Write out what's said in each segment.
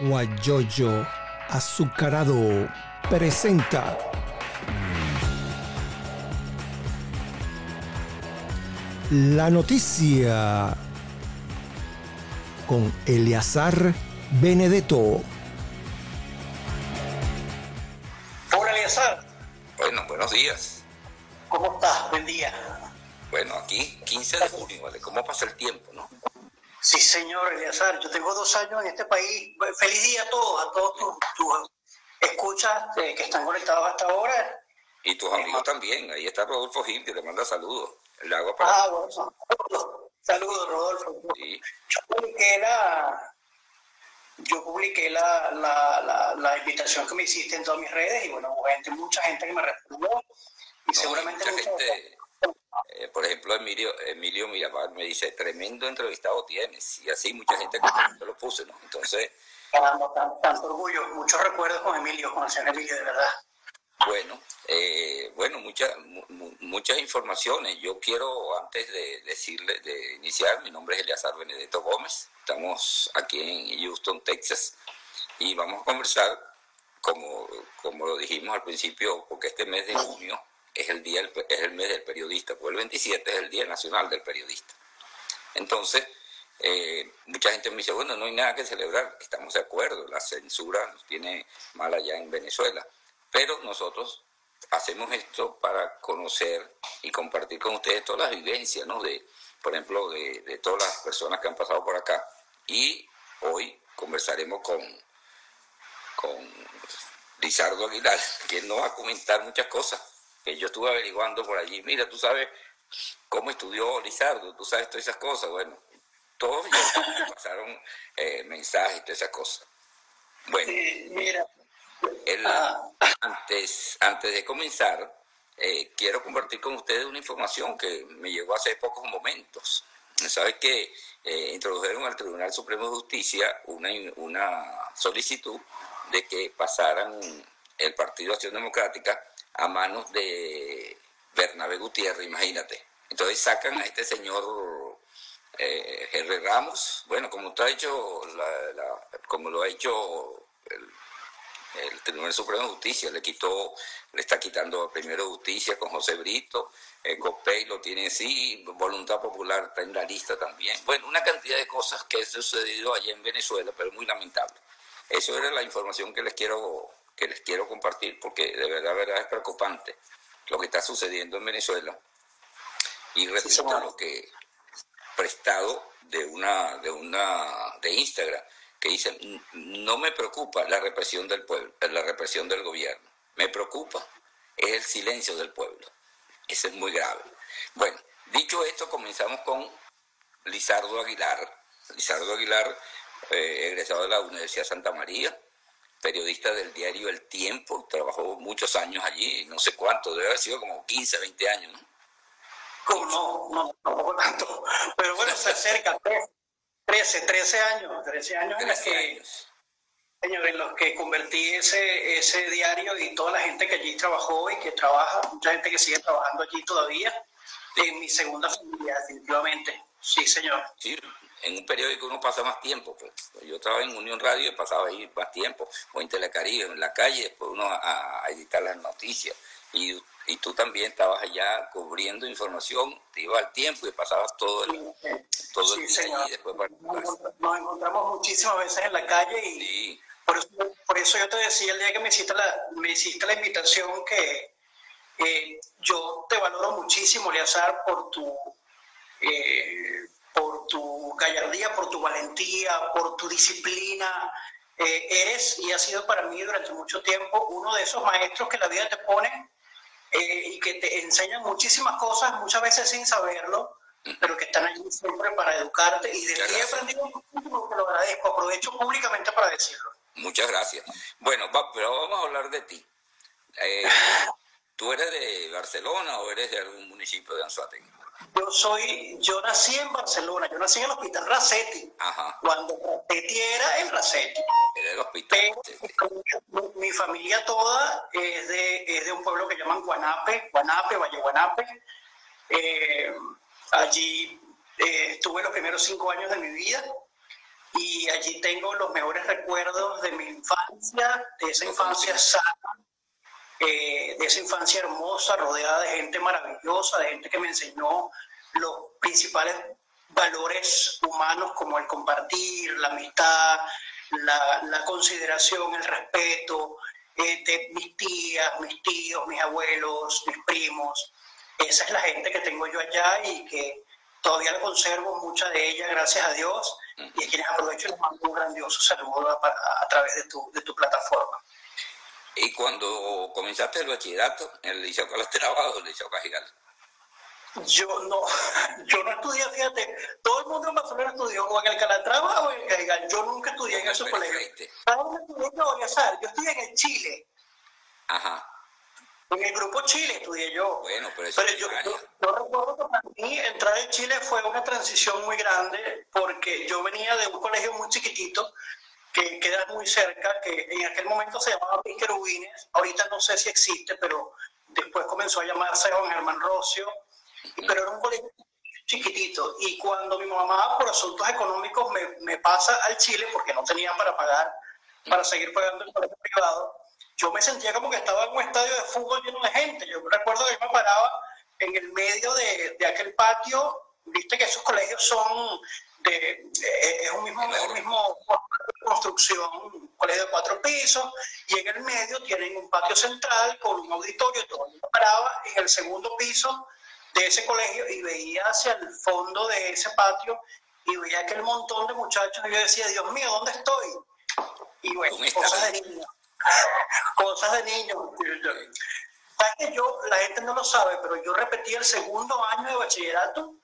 Guayoyo Azucarado presenta la noticia con Eleazar Benedetto. Hola Eleazar, Bueno, buenos días. Años en este país. Feliz día a todos, a todos tus, tus escuchas eh, que están conectados hasta ahora. Y tus amigos también. Ahí está Rodolfo Gil, que te manda saludos. Le hago para... Ah, bueno, saludos Rodolfo. Sí. Yo publiqué la, yo publiqué la, la, la, la invitación que me hiciste en todas mis redes y bueno, hubo gente, mucha gente que me respondió y No, seguramente mucha mucha- gente, por ejemplo, Emilio, Emilio Mirabal me dice, tremendo entrevistado tienes. Y así mucha gente que lo puse, ¿no? Entonces, Caramba, tan- tanto orgullo, muchos recuerdos con Emilio, con el señor Emilio, de verdad. Bueno, eh, bueno, muchas mu- mu- muchas informaciones. Yo quiero, antes de decirle, de iniciar, mi nombre es Eleazar Benedetto Gómez. Estamos aquí en Houston, Texas, y vamos a conversar, como, como lo dijimos al principio, porque este mes de junio es el día, es el mes del periodista, pues el 27 es el Día Nacional del Periodista. Entonces, eh, mucha gente me dice, bueno, no hay nada que celebrar, estamos de acuerdo, la censura nos tiene mal allá en Venezuela, pero nosotros hacemos esto para conocer y compartir con ustedes todas las vivencias, ¿no? De, por ejemplo, de, de todas las personas que han pasado por acá. Y hoy conversaremos con, con Lizardo Aguilar, que nos va a comentar muchas cosas que yo estuve averiguando por allí. Mira, tú sabes cómo estudió Lizardo, tú sabes todas esas cosas. Bueno, todos me pasaron eh, mensajes y todas esas cosas. Bueno, Sí, mira, el- Ah. antes, antes de comenzar, eh, quiero compartir con ustedes una información que me llegó hace pocos momentos. Sabes que eh, introdujeron al Tribunal Supremo de Justicia una, una solicitud de que pasaran el Partido Acción Democrática a manos de Bernabé Gutiérrez, imagínate. Entonces sacan a este señor eh, Henry Ramos, bueno, como está hecho, como lo ha hecho el, Tribunal Supremo de Justicia, le quitó, le está quitando primero justicia con José Brito, el Copey lo tiene así, Voluntad Popular está en la lista también. Bueno, una cantidad de cosas que han sucedido allá en Venezuela, pero muy lamentable. Eso era la información que les quiero, que les quiero compartir, porque de verdad, verdad es preocupante lo que está sucediendo en Venezuela. Y repito señor. lo que prestado de una de una de Instagram que dice "N- no me preocupa la represión del pueblo la represión del gobierno me preocupa es el silencio del pueblo ese es muy grave bueno dicho esto comenzamos con Lizardo Aguilar Lizardo Aguilar eh, egresado de la Universidad Santa María periodista del diario El Tiempo trabajó muchos años allí no sé cuánto debe haber sido como 15 20 años ¿no? ¿cómo no? No, tampoco tanto. Pero bueno, se acerca, 13, 13 años, 13 años en los 13 que, años señor, en los que convertí ese, ese diario y toda la gente que allí trabajó y que trabaja, mucha gente que sigue trabajando allí todavía, en mi segunda familia, definitivamente. Sí, señor. Sí, en un periódico uno pasa más tiempo. Pues. Yo estaba en Unión Radio y pasaba ahí más tiempo, o en Telecaribe, en la calle, después uno a, a editar las noticias. Y, y tú también estabas allá cubriendo información, te iba al tiempo y pasabas todo el, todo el Sí, día señor. allí después Nos nos encontramos muchísimas veces en la calle y Sí, por eso, por eso yo te decía el día que me hiciste la, me hiciste la invitación que eh, yo te valoro muchísimo, Eleazar, por tu, eh, por tu gallardía, por tu valentía, por tu disciplina. Eh, eres y has sido para mí durante mucho tiempo uno de esos maestros que la vida te pone eh, y que te enseñan muchísimas cosas, muchas veces sin saberlo, pero que están allí siempre para educarte y de ti he aprendido muchísimo, te lo agradezco, aprovecho públicamente para decirlo. muchas gracias. Bueno, va- pero vamos a hablar de ti. Eh, ¿Tú eres de Barcelona o eres de algún municipio de Anzuategui? Yo soy, yo nací en Barcelona, yo nací en el hospital Racetti, Ajá, cuando Racetti era el Racetti. eres del hospital. Pero mi, mi familia toda es de, es de un pueblo que llaman Guanape, Guanape, Valle Guanape. Eh, allí eh, estuve los primeros cinco años de mi vida y allí tengo los mejores recuerdos de mi infancia, de esa infancia sana, eh, de esa infancia hermosa, rodeada de gente maravillosa, de gente que me enseñó los principales valores humanos como el compartir, la amistad, la, consideración, el respeto, eh, de mis tías, mis tíos, mis abuelos, mis primos. Esa es la gente que tengo yo allá y que todavía la conservo, mucha de ella, gracias a Dios, y a quienes aprovecho les mando un grandioso saludo a, través de tu, de tu plataforma. Y cuando comenzaste el bachillerato en el Liceo Calatrava o el Liceo Cajigal? Yo no, yo no estudié, fíjate, todo el mundo en Barcelona estudió o en el Calatrava o en el Cajigal. Yo nunca estudié en esos colegios. ¿Sabes dónde estudié yo, Yo estudié en el Chile. Ajá. En el grupo Chile estudié yo. Bueno, pero, eso yo, yo, recuerdo que para mí entrar en Chile fue una transición muy grande porque yo venía de un colegio muy chiquitito que queda muy cerca, que en aquel momento se llamaba Pinkerubines, ahorita no sé si existe, pero después comenzó a llamarse Juan Germán Rocio, pero era un colegio chiquitito. Y cuando mi mamá, por asuntos económicos, me, me pasa al Chile, porque no tenía para pagar, para seguir pagando el colegio privado, yo me sentía como que estaba en un estadio de fútbol lleno de gente. Yo recuerdo que yo me paraba en el medio de, de aquel patio, viste que esos colegios son de, es un mismo, es un mismo construcción, un colegio de cuatro pisos, y en el medio tienen un patio central con un auditorio, todo. Yo paraba en el segundo piso de ese colegio y veía hacia el fondo de ese patio y veía aquel montón de muchachos y yo decía, Dios mío, ¿dónde estoy? Y bueno, cosas de niños. cosas de niños. ¿Sabes que yo, la gente no lo sabe, pero yo repetí el segundo año de bachillerato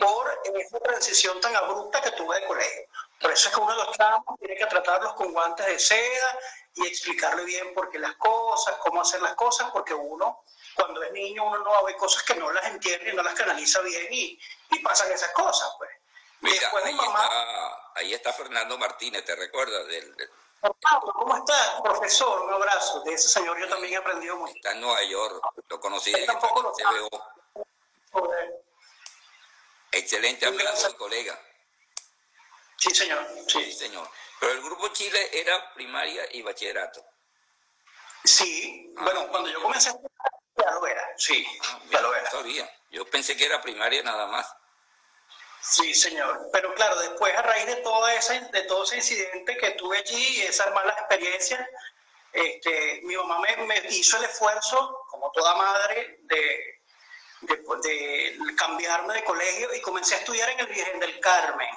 por esa transición tan abrupta que tuve de colegio. Por eso es que uno de los tramos tiene que tratarlos con guantes de seda y explicarle bien por qué las cosas, cómo hacer las cosas, porque uno, cuando es niño, uno no ve cosas que no las entiende y no las canaliza bien y, y pasan esas cosas, pues. Mira, ahí, está, ahí está Fernando Martínez, ¿te recuerdas? Del, ¿cómo estás, profesor? Un abrazo. De ese señor yo también he aprendido mucho. Está en Nueva York, lo conocí en tampoco lo Excelente y colega. Sí, señor. Sí. señor. Pero el grupo Chile era primaria y bachillerato. Sí, ah, bueno, cuando yo comencé ya lo era, sí, ah, ya lo era. Todavía. Yo pensé que era primaria nada más. Sí, señor. Pero claro, después a raíz de todo ese, de todo ese incidente que tuve allí y esas malas experiencias, este, mi mamá me, me hizo el esfuerzo, como toda madre, de de, cambiarme de colegio y comencé a estudiar en el Virgen del Carmen.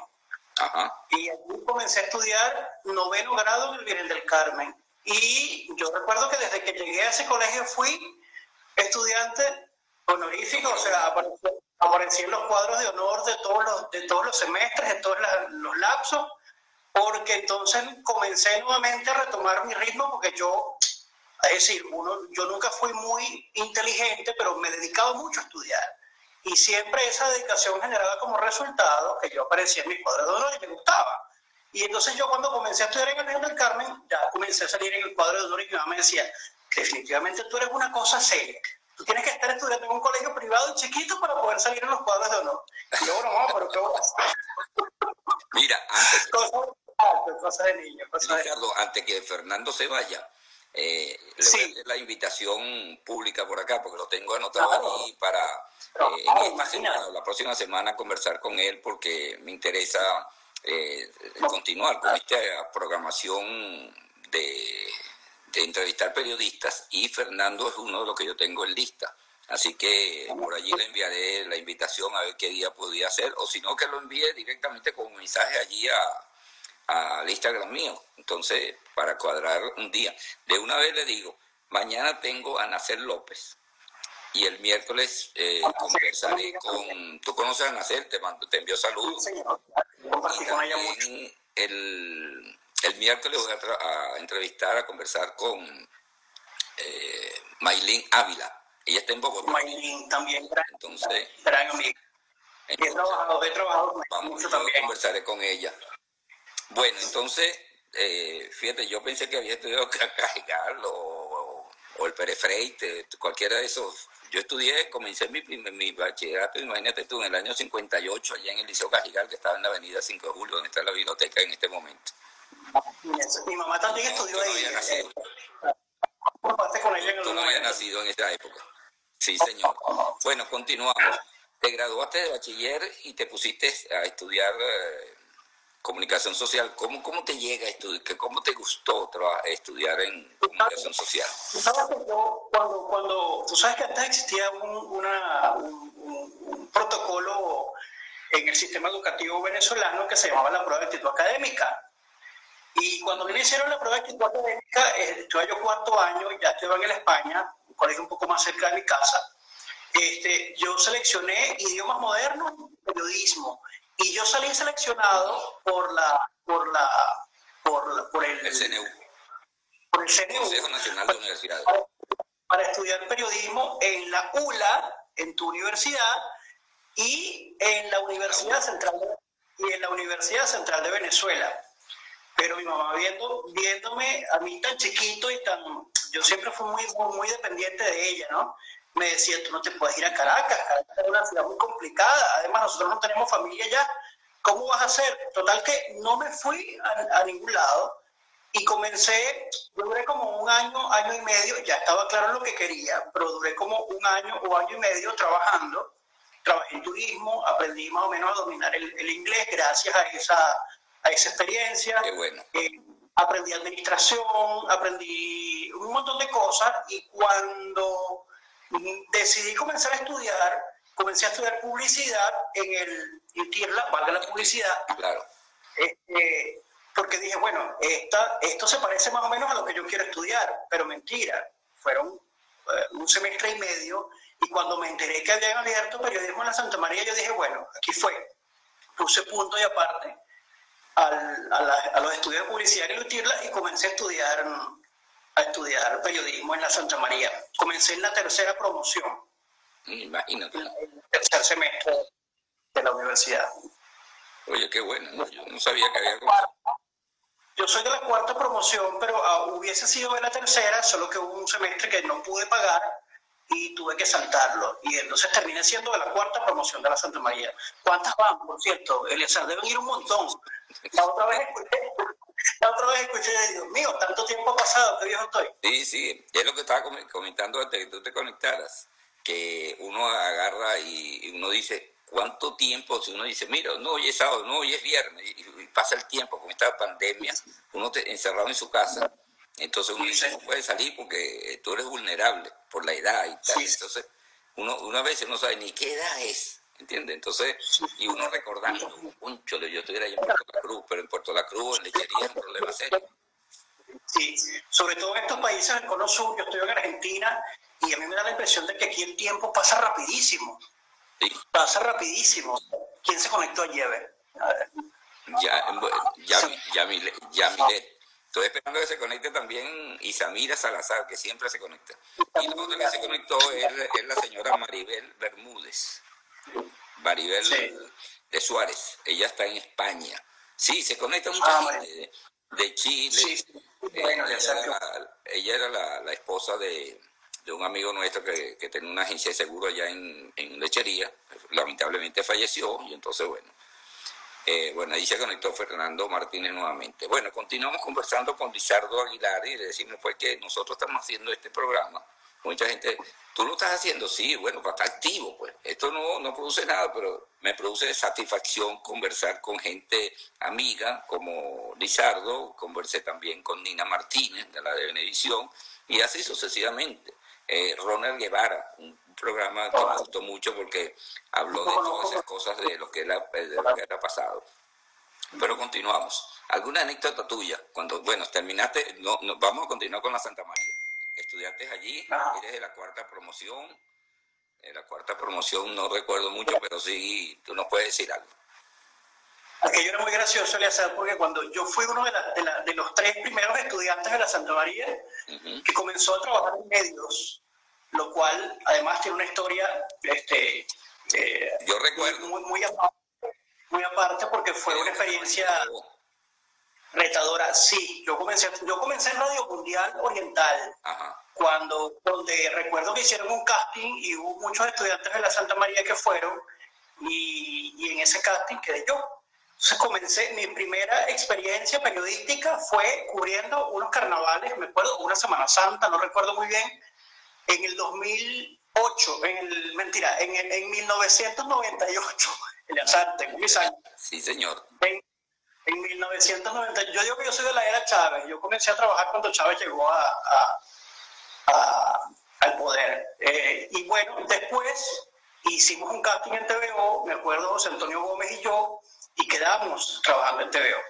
Y allí comencé a estudiar noveno grado en el Virgen del Carmen. Y yo recuerdo que desde que llegué a ese colegio fui estudiante honorífico, o sea, aparecí, en los cuadros de honor de todos los, de todos los semestres, de todos los lapsos, porque entonces comencé nuevamente a retomar mi ritmo, porque yo es decir, uno, yo nunca fui muy inteligente, pero me he dedicado mucho a estudiar. Y siempre esa dedicación generaba como resultado que yo aparecía en mis cuadros de honor y me gustaba. Y entonces yo cuando comencé a estudiar en el Reino del Carmen, ya comencé a salir en el cuadro de honor y mi mamá me decía, definitivamente tú eres una cosa seria. Tú tienes que estar estudiando en un colegio privado y chiquito para poder salir en los cuadros de honor. Y yo, bueno, mamá, pero ¿qué voy a hacer? Mira, antes... Cosas, de niño. Ricardo, antes que Fernando se vaya, eh, le voy a hacer la invitación pública por acá, porque lo tengo anotado aquí para eh, la próxima semana conversar con él, porque me interesa eh, continuar con esta programación de, de entrevistar periodistas. Y Fernando es uno de los que yo tengo en lista. Así que por allí le enviaré la invitación a ver qué día podía hacer, o si no, que lo envíe directamente con un mensaje allí a, al Instagram mío. Entonces, para cuadrar un día. De una vez le digo, mañana tengo a Nacer López. Y el miércoles eh, conversaré con... ¿Tú conoces a Nacer? Te, mando, te envío saludos. Y el, el miércoles voy a, entrevistar, a conversar con eh, Maylin Ávila. Ella está en Bogotá. Maylin también, gran, entonces, gran amiga. he trabajado, he trabajado vamos, también. conversaré con ella. Bueno, entonces, eh, fíjate, yo pensé que había estudiado Cajigal o, o el Perefreite, cualquiera de esos yo estudié, comencé mi, mi bachillerato, imagínate tú, en el año 58, allá en el Liceo Cajigal, que estaba en la avenida 5 de Julio, donde está la biblioteca en este momento. Mi mamá también estudió no ahí. había nacido. Eh, con ella en el Tú no habías nacido en esa época. Sí, señor. Bueno, continuamos. Te graduaste de bachiller y te pusiste a estudiar eh, comunicación social. ¿Cómo, ¿Cómo te llega a estudiar? ¿Cómo te gustó estudiar en comunicación social? Sabes yo, cuando, cuando, tú sabes que antes existía un, una, un, un- protocolo en el sistema educativo venezolano que se llamaba la prueba de actitud académica. Y cuando me hicieron la prueba de actitud académica, eh, estuve yo cuarto año, ya estuve en España, un colegio un poco más cerca de mi casa. Este, yo seleccioné idiomas modernos y periodismo. Y yo salí seleccionado por la, por la, por, por el, El CNU, por el CNU Consejo Nacional de Universidades. para estudiar periodismo en la ULA, en tu universidad, y en la Universidad Central de, y en la Universidad Central de Venezuela. Pero mi mamá viendo, viéndome a mí tan chiquito y tan, yo siempre fui muy, muy, muy dependiente de ella, ¿no? Me decía, tú no te puedes ir a Caracas, Caracas es una ciudad muy complicada, además nosotros no tenemos familia allá, ¿cómo vas a hacer? Total que no me fui a, a ningún lado y comencé, yo duré como un año, año y medio, ya estaba claro lo que quería, pero duré como un año o año y medio trabajando. Trabajé en turismo, aprendí más o menos a dominar el, el inglés gracias a esa, a esa experiencia. Qué bueno. Eh, aprendí administración, aprendí un montón de cosas y cuando decidí comenzar a estudiar, comencé a estudiar publicidad en el ITIRLA, valga la publicidad, Claro. este, porque dije, bueno, esta, esto se parece más o menos a lo que yo quiero estudiar, pero mentira, fueron eh, un semestre y medio y cuando me enteré que habían abierto periodismo en la Santa María, yo dije, bueno, aquí fue, puse punto y aparte al- a, la- a los estudios de publicidad en Lutirla y comencé a estudiar, a estudiar periodismo en la Santa María. Comencé en la tercera promoción, Imagínate. en el tercer semestre de la universidad. Oye, qué bueno. ¿no? Yo no sabía que había. Yo soy de la cuarta promoción, pero ah, hubiese sido de la tercera, solo que hubo un semestre que no pude pagar y tuve que saltarlo. Y entonces terminé siendo de la cuarta promoción de la Santa María. ¿Cuántas van, por cierto? Eliezer, deben ir un montón. La otra vez escuché, la otra vez escuché, Dios mío, tanto tiempo ha pasado, qué viejo estoy. Sí, sí, es lo que estaba com- comentando antes que tú te conectaras, que uno agarra y, uno dice, ¿cuánto tiempo? Si uno dice, mira, no, hoy es sábado, no, hoy es viernes, y pasa el tiempo con esta pandemia, uno te, encerrado en su casa, entonces uno dice, no puede salir porque tú eres vulnerable por la edad y tal, entonces uno una vez no sabe ni qué edad es, ¿entiendes? Entonces, y uno recordando, conchole, yo estuviera allá en Puerto La Cruz, pero en Puerto La Cruz, en lechería, es un problema serio. Sí, sobre todo en estos países del cono sur, yo estoy en Argentina y a mí me da la impresión de que aquí el tiempo pasa rapidísimo, Sí. pasa rapidísimo. ¿Quién se conectó? A ver. A ver. Ya, bueno, ya, ya, Mile- ya Milet. Estoy esperando que se conecte también Isamira Salazar, que siempre se conecta. Y la otra que se conectó es, es la señora Maribel Bermúdez. Maribel Sí. de Suárez. Ella está en España. Sí, se conecta mucha Ah, gente de, de Chile. Sí, sí. Bueno, ella, era, la- ella era la, la esposa de, de un amigo nuestro que, que tenía una agencia de seguro allá en, en lechería. Lamentablemente falleció y entonces, bueno. Eh, bueno, ahí se conectó Fernando Martínez nuevamente. Bueno, continuamos conversando con Lizardo Aguilar y le decimos pues que nosotros estamos haciendo este programa. Mucha gente, tú lo estás haciendo, sí, bueno, para estar activo, pues. Esto no, no produce nada, pero me produce satisfacción conversar con gente amiga como Lizardo, conversé también con Nina Martínez de la de Benevisión y así sucesivamente. Eh, Ronald Guevara, un programa que me gustó mucho porque habló de todas esas cosas de lo que era, de lo que era pasado. Pero continuamos. ¿Alguna anécdota tuya? Cuando, bueno, terminaste, no, no, vamos a continuar con la Santa María. Estudiaste allí, Ajá. eres de la cuarta promoción. De la cuarta promoción no recuerdo mucho, pero sí, tú nos puedes decir algo. Aquello era muy gracioso, Eleazar, porque cuando yo fui uno de, la- de la- de los tres primeros estudiantes de la Santa María Ujú. que comenzó a trabajar en medios, lo cual además tiene una historia este, eh, Yo recuerdo. muy, muy aparte, muy aparte porque fue una experiencia... Retadora, sí. Yo comencé, yo comencé en Radio Mundial Oriental. Cuando, donde recuerdo que hicieron un casting y hubo muchos estudiantes de la Santa María que fueron y, y en ese casting quedé yo. Entonces comencé, mi primera experiencia periodística fue cubriendo unos carnavales, me acuerdo, una Semana Santa, no recuerdo muy bien, en el 2008, en el, mentira, en, el, en 1998, el tengo mis años. Sí, señor. En, en 1990, yo digo que yo soy de la era Chávez, yo comencé a trabajar cuando Chávez llegó a, al poder. Eh, y bueno, después hicimos un casting en TVO, me acuerdo José Antonio Gómez y yo, y quedamos trabajando en TVO.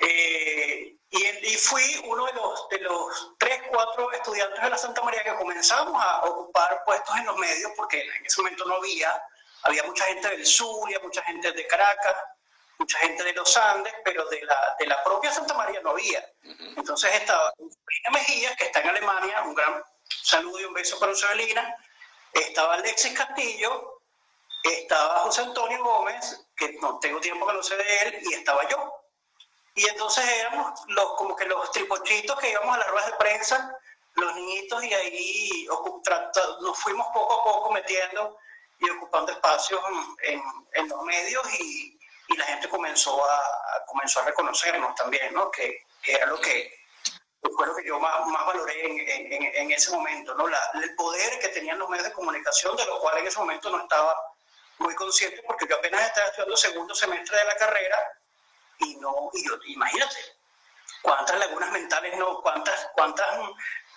Eh, y, fui uno de los, de los tres, cuatro estudiantes de la Santa María que comenzamos a ocupar puestos en los medios, porque en ese momento no había, había mucha gente del Zulia, mucha gente de Caracas, mucha gente de los Andes, pero de la, de la propia Santa María no había. Entonces estaba Evelina Mejía, que está en Alemania, un gran saludo y un beso para Evelina, estaba Alexis Castillo, estaba José Antonio Gómez, que no tengo tiempo que no sé de él, y estaba yo. Y entonces éramos los, como que los tripochitos que íbamos a las ruedas de prensa, los niñitos, y ahí nos fuimos poco a poco metiendo y ocupando espacios en, en los medios y, y la gente comenzó a, comenzó a reconocernos también, ¿no? Que, que, era lo que fue lo que yo más, más valoré en, en, en, ese momento, ¿no? La, el poder que tenían los medios de comunicación, de lo cual en ese momento no estaba muy consciente, porque yo apenas estaba estudiando segundo semestre de la carrera y no, y yo, imagínate, cuántas lagunas mentales, no, cuántas, cuántas,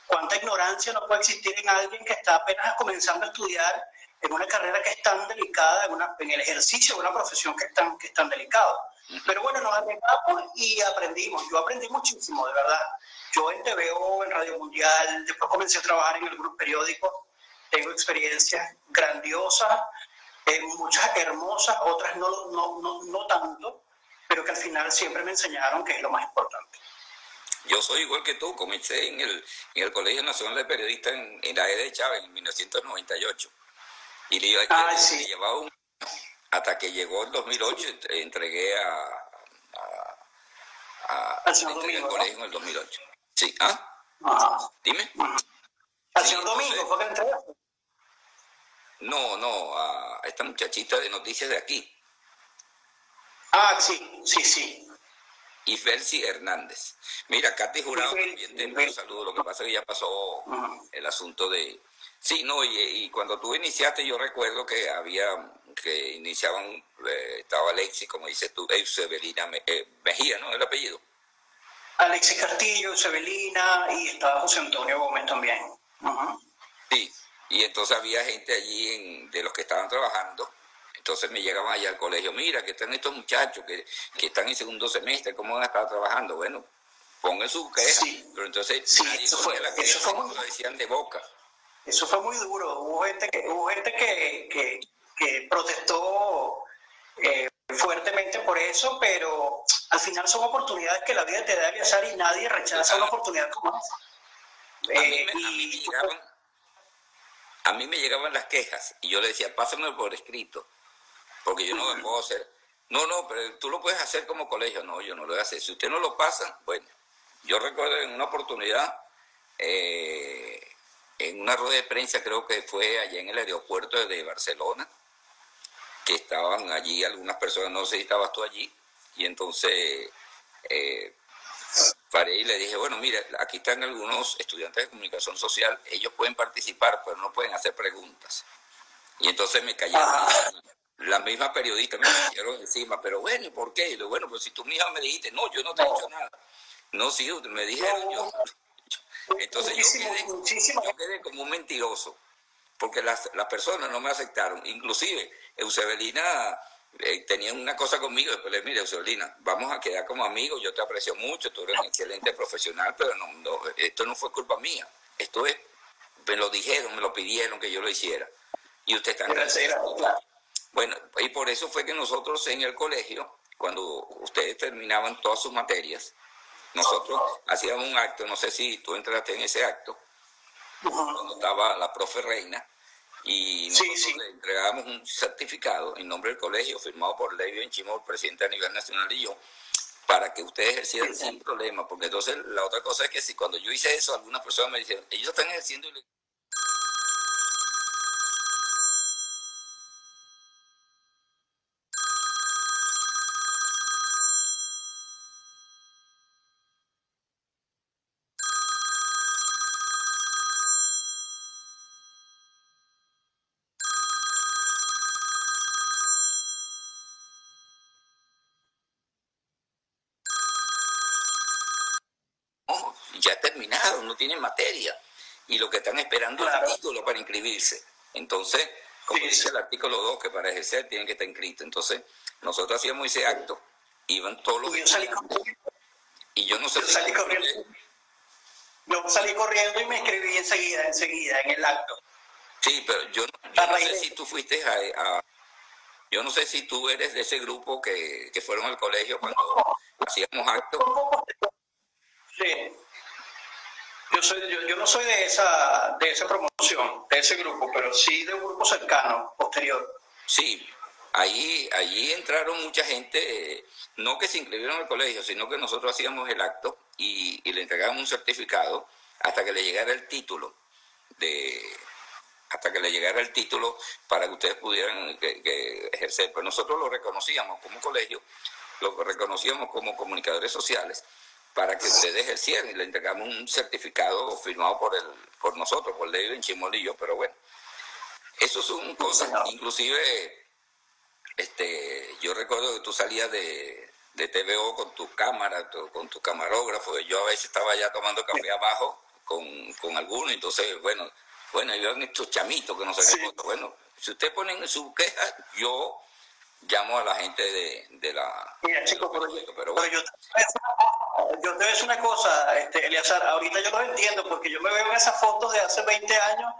cuánta ignorancia no puede existir en alguien que está apenas comenzando a estudiar en una carrera que es tan delicada, en, una, en el ejercicio de una profesión que es tan, que es tan delicado. Pero bueno, nos arriesgamos y aprendimos. Yo aprendí muchísimo, de verdad. Yo en TVO, en Radio Mundial, después comencé a trabajar en algunos periódicos. Tengo experiencias grandiosas, eh, muchas hermosas, otras no, no, no, no tanto, pero que al final siempre me enseñaron que es lo más importante. Yo soy igual que tú, comencé en el, en el Colegio Nacional de Periodistas en, en la E de Chávez en 1998. Y le, ah, llevaba un hasta que llegó el 2008, entregué a, a, al señor Domingo, colegio en el 2008. Sí, ¿ah? Dime. ¿Al señor Domingo fue que entregaste? No, no, a esta muchachita de noticias de aquí. Ah, sí, sí, sí. Y Felsi Hernández. Mira, Katy Jurado también te un saludo. Lo que pasa es que ya pasó el asunto de, Sí, no, y, cuando tú iniciaste yo recuerdo que había, que iniciaban, eh, estaba Alexis, como dices tú, Eusebelina eh, Mejía, ¿no? El apellido. Alexis Castillo, Eusebelina y estaba José Antonio Gómez también. Sí, y entonces había gente allí en, de los que estaban trabajando, entonces me llegaban allá al colegio, mira, que están estos muchachos que, que están en segundo semestre, ¿cómo van a estar trabajando? Bueno, pongan su queja, pero entonces sí, nadie eso fue, la queja, eso fue lo decían de boca. Eso fue muy duro. Hubo gente que, hubo gente que, que, protestó eh, fuertemente por eso, pero al final son oportunidades que la vida te da, Eliazar, y nadie rechaza una oportunidad como esa. a, mí me, llegaban, las quejas y yo le decía, pásamelo por escrito, porque yo no me puedo hacer. No, no, pero tú lo puedes hacer como colegio. No, yo no lo voy a hacer. Si usted no lo pasa, bueno, yo recuerdo en una oportunidad, eh, en una rueda de prensa, creo que fue allá en el aeropuerto de Barcelona, que estaban allí algunas personas, no sé si estabas tú allí, y entonces eh, paré y le dije, bueno, mira, aquí están algunos estudiantes de comunicación social, ellos pueden participar, pero no pueden hacer preguntas. Y entonces me cayeron, la misma periodista me cayeron encima, pero bueno, ¿y por qué? Y lo bueno, pues si tú misma me dijiste, no, yo no te he dicho nada. No, sí, me dijeron, yo, entonces yo quedé, como un mentiroso, porque las, personas no me aceptaron. Inclusive, Eusebelina eh, tenía una cosa conmigo, después le dije, mira, Eusebelina, vamos a quedar como amigos, yo te aprecio mucho, tú eres un excelente profesional, pero no, esto no fue culpa mía, esto es, me lo dijeron, me lo pidieron que yo lo hiciera. Y usted está Bueno, y por eso fue que nosotros en el colegio, cuando ustedes terminaban todas sus materias, nosotros hacíamos un acto, no sé si tú entraste en ese acto, cuando estaba la profe Reina, y nosotros le entregábamos un certificado en nombre del colegio firmado por Levio Enchimol, presidente a nivel nacional y yo, para que ustedes ejercieran sin problema, porque entonces la otra cosa es que si cuando yo hice eso, algunas personas me dijeron, ellos están ejerciendo ya terminado, no tienen materia. Y lo que están esperando es el título para inscribirse. Entonces, como dice el artículo 2, que para ejercer tienen que estar inscritos. Entonces, nosotros hacíamos ese acto, iban todos los... y yo no sé... Yo salí, corriendo, yo salí corriendo y me inscribí enseguida, enseguida, en el acto. Sí, pero yo, no sé si tú fuiste a, Yo no sé si tú eres de ese grupo que, que fueron al colegio cuando hacíamos actos. Sí. Yo, soy, yo, no soy de esa, de esa promoción, de ese grupo, pero sí de un grupo cercano, posterior. Sí, ahí, allí entraron mucha gente, no que se inscribieron al colegio, sino que nosotros hacíamos el acto y, le entregábamos un certificado hasta que le llegara el título de hasta que le llegara el título para que ustedes pudieran ejercer. Pues nosotros lo reconocíamos como colegio, lo reconocíamos como comunicadores sociales para que ustedes ejercieran y le entregamos un certificado firmado por el, por nosotros, por David Chimolillo, pero bueno, eso son cosas, inclusive este, yo recuerdo que tú salías de, de TVO con tu cámara, con tu camarógrafo, yo a veces estaba ya tomando café abajo con, con alguno, entonces, bueno, bueno, iban estos chamitos que no sé qué bueno, si ustedes ponen su queja, yo llamo a la gente de, de la... Mira, chicos, pero, pero, yo, te voy a decir una cosa, este, Eliazar, ahorita yo lo entiendo porque yo me veo en esas fotos de hace 20 años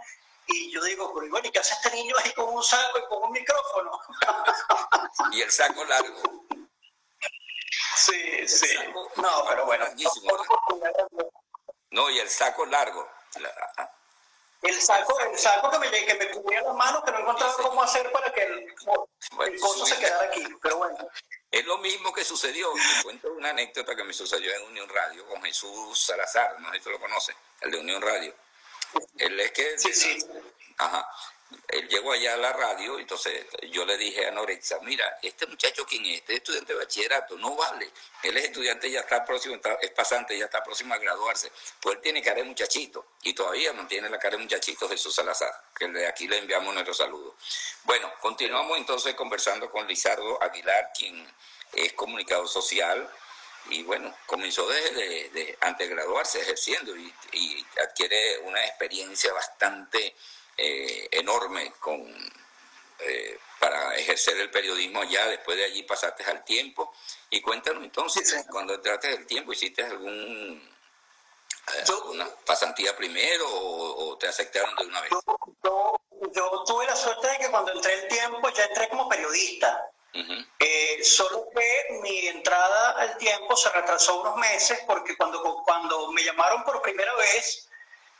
y yo digo, pero bueno, ¿y qué hace este niño ahí con un saco y con un micrófono? y el saco largo. Sí, sí. no, pero bueno. No, y el saco largo. El saco, el saco que me, que me cubría las manos, que no encontraba cómo hacer para que el, el coso se quedara aquí. Pero bueno. Es lo mismo que sucedió. Te cuento una anécdota que me sucedió en Unión Radio con Jesús Salazar, no sé si tú lo conoces, el de Unión Radio. Él es que. Sí, sí. Ajá él llegó allá a la radio, entonces yo le dije a Norexa, mira, este muchacho quién es, este estudiante de bachillerato, no vale, él es estudiante, ya está próximo, es pasante, ya está próximo a graduarse, pues él tiene cara de muchachito y todavía mantiene la cara de muchachito Jesús Salazar, que de aquí le enviamos nuestro saludo. Bueno, continuamos entonces conversando con Lizardo Aguilar, quien es comunicador social, y bueno, comenzó desde de, antes de graduarse ejerciendo y, y adquiere una experiencia bastante eh, enorme con, eh, para ejercer el periodismo ya, después de allí pasaste al tiempo. Y cuéntanos entonces, cuando entraste al tiempo, ¿hiciste algún eh, pasantía primero o, te aceptaron de una vez? Yo, tuve la suerte de que cuando entré el tiempo ya entré como periodista. solo que mi entrada al tiempo se retrasó unos meses porque cuando, cuando me llamaron por primera vez,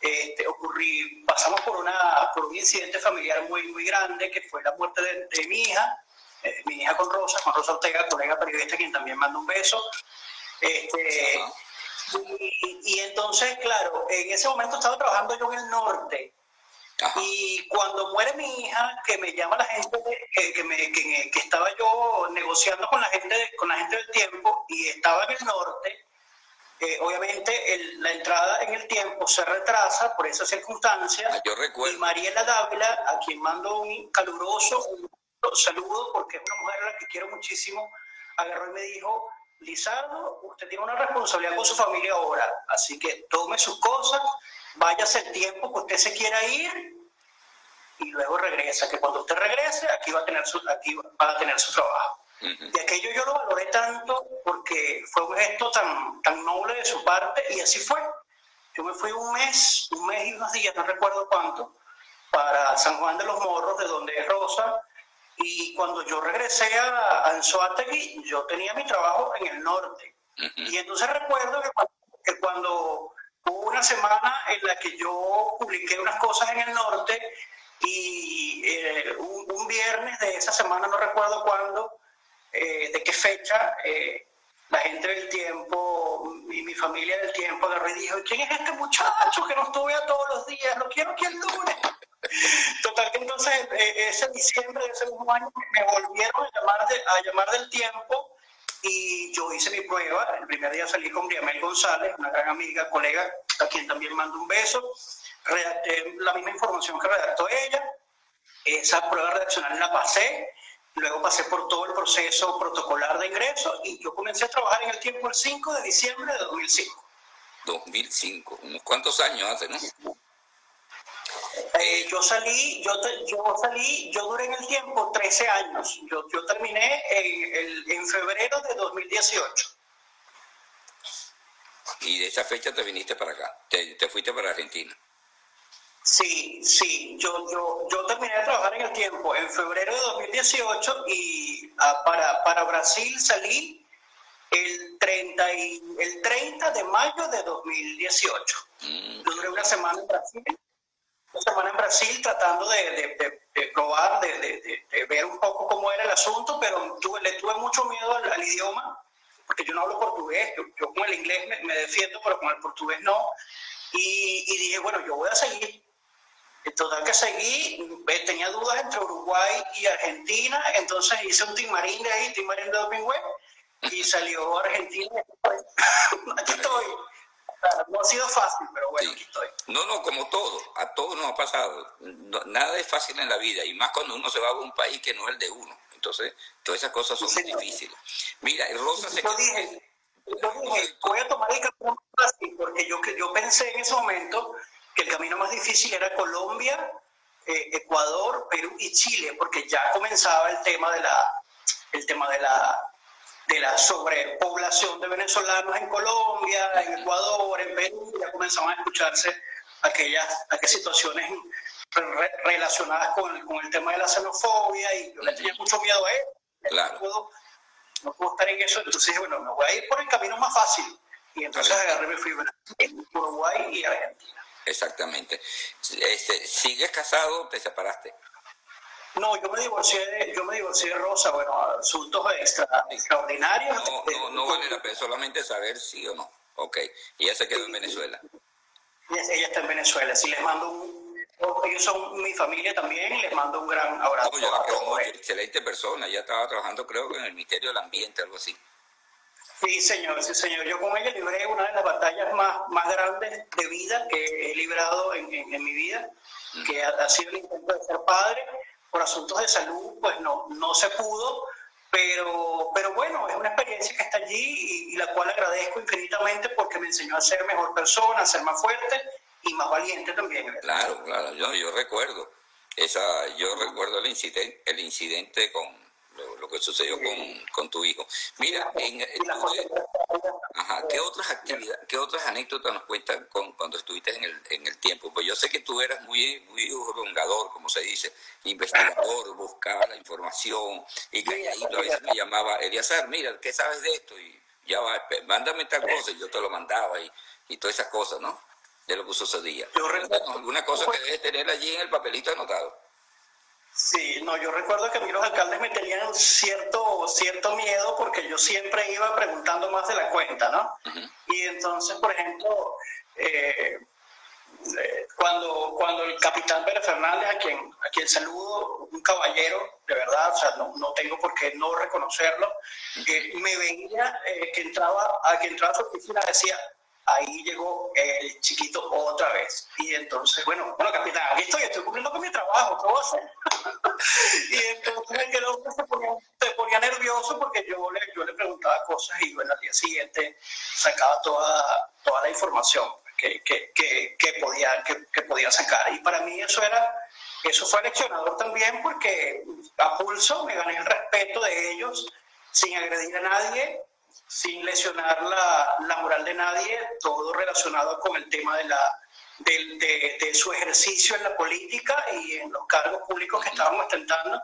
este, ocurrí, pasamos por, una, por un incidente familiar muy, muy grande, que fue la muerte de, mi hija, eh, mi hija con Rosa, con Rosa Ortega, colega periodista, quien también manda un beso. Este, y, entonces, claro, en ese momento estaba trabajando yo en el norte. Y cuando muere mi hija, que me llama la gente, que, que, me, que, que, estaba yo negociando con la gente, con la gente del tiempo y estaba en el norte, obviamente la entrada en el tiempo se retrasa por esas circunstancias. Ah, yo recuerdo. Y Mariela Dávila, a quien mando un caluroso saludo, porque es una mujer a la que quiero muchísimo, agarró y me dijo, Lizardo, usted tiene una responsabilidad con su familia ahora, así que tome sus cosas, váyase el tiempo que usted se quiera ir y luego regresa, que cuando usted regrese aquí va a tener su, aquí va a tener su trabajo. Y aquello yo lo valoré tanto porque fue un gesto tan, tan noble de su parte y así fue. Yo me fui un mes, un mes y unos días, no recuerdo cuánto, para San Juan de los Morros, de donde es Rosa, y cuando yo regresé a Anzoátegui, yo tenía mi trabajo en el norte. Y entonces recuerdo que cuando, hubo una semana en la que yo publiqué unas cosas en el norte y eh, un, viernes de esa semana, no recuerdo cuándo, eh, de qué fecha, eh, la gente del tiempo y mi familia del tiempo agarró y dijo, ¿quién es este muchacho que nos tuve a todos los días? Lo quiero aquí el lunes. Total que entonces eh, ese diciembre de ese mismo año me volvieron a llamar, a llamar del tiempo y yo hice mi prueba. El primer día salí con Briamel González, una gran amiga, colega, a quien también mando un beso. Redacté la misma información que redactó ella. Esa prueba redaccional la pasé. Luego pasé por todo el proceso protocolar de ingreso y yo comencé a trabajar en el tiempo el 5 de diciembre de 2005. 2005, unos cuantos años hace, ¿no? Eh, yo salí, yo, yo salí, yo duré en el tiempo 13 años. Yo, yo terminé en, en febrero de 2018. Y de esa fecha te viniste para acá, te, te fuiste para Argentina. Sí, sí, yo, yo, yo terminé de trabajar en el tiempo en febrero de 2018 y ah, para, para Brasil salí el 30, y, el 30 de mayo de 2018. Mm. Yo duré una semana en Brasil una semana en Brasil tratando de, probar, de, ver un poco cómo era el asunto, pero le tuve mucho miedo al, idioma, porque yo no hablo portugués, yo, con el inglés me, defiendo, pero con el portugués no. Y, dije, bueno, yo voy a seguir. Total que seguí, eh, tenía dudas entre Uruguay y Argentina, entonces hice un timarín de ahí, timarín de Doping y salió Argentina. Aquí estoy. No ha sido fácil, pero bueno, aquí estoy. No, no, como todo, a todos nos ha pasado. nada es fácil en la vida, y más cuando uno se va a un país que no es el de uno. Entonces, todas esas cosas son muy difíciles. Mira, Rosa se... Yo dije, yo dije, voy a tomar el camino fácil, porque yo, yo pensé en ese momento camino más difícil era Colombia, eh, Ecuador, Perú y Chile, porque ya comenzaba el tema de la, el tema de la de la sobrepoblación de venezolanos en Colombia, en Ecuador, en Perú, ya comenzaban a escucharse aquellas, aquellas situaciones relacionadas con el, con el tema de la xenofobia y yo le tenía mucho miedo a él. Claro. No, puedo, no puedo estar en eso, entonces bueno, me voy a ir por el camino más fácil. Y entonces agarré mi fui en Uruguay y Argentina. Exactamente. Este, ¿Sigues casado o te separaste? No, yo me divorcié de, yo me divorcié de Rosa, bueno, asuntos extra, extraordinarios. No, no, no vale la pena solamente saber sí o no. Ok, y ella se quedó en Venezuela. Ella, está en Venezuela, sí les mando un, ellos son mi familia también, les mando un gran abrazo. No, yo la excelente persona, ella estaba trabajando creo que en el Ministerio del Ambiente, algo así. Sí, señor, sí, señor. Yo con ella libré una de las batallas más, más grandes de vida que he librado en, en, mi vida, que ha, sido el intento de ser padre por asuntos de salud, pues no, no se pudo, pero, pero bueno, es una experiencia que está allí y, la cual agradezco infinitamente porque me enseñó a ser mejor persona, a ser más fuerte y más valiente también. Claro, claro, yo, yo recuerdo, esa, yo recuerdo el incidente, el incidente con, lo, que sucedió con, con, tu hijo. Mira, en, ajá, ¿qué otras actividades, qué otras anécdotas nos cuentan con, cuando estuviste en el, en el tiempo? Pues yo sé que tú eras muy, muy como se dice, investigador, buscaba la información y que ahí a veces me llamaba, Eliazar, mira, ¿qué sabes de esto? Y ya va, mándame tal cosa y yo te lo mandaba y, y todas esas cosas, ¿no? De lo que sucedía. Yo alguna cosa que debes tener allí en el papelito anotado. Sí, no, yo recuerdo que a mí los alcaldes me tenían cierto, cierto miedo porque yo siempre iba preguntando más de la cuenta, ¿no? Y entonces, por ejemplo, eh, eh, cuando, cuando el capitán Pérez Fernández, a quien, a quien saludo, un caballero, de verdad, o sea, no, no tengo por qué no reconocerlo, que me veía que entraba, a que entraba a su oficina decía, ahí llegó el chiquito otra vez. Y entonces, bueno, bueno, capitán, aquí estoy, estoy cumpliendo con mi trabajo, ¿qué voy a hacer? y entonces el hombre se ponía, se ponía, nervioso porque yo le, yo le preguntaba cosas y bueno, al día siguiente sacaba toda, toda la información que, que, que, que podía, que, podía sacar. Y para mí eso era... Eso fue leccionador también porque a pulso me gané el respeto de ellos sin agredir a nadie, sin lesionar la, la, moral de nadie, todo relacionado con el tema de, la, de, de, su ejercicio en la política y en los cargos públicos que estábamos ostentando.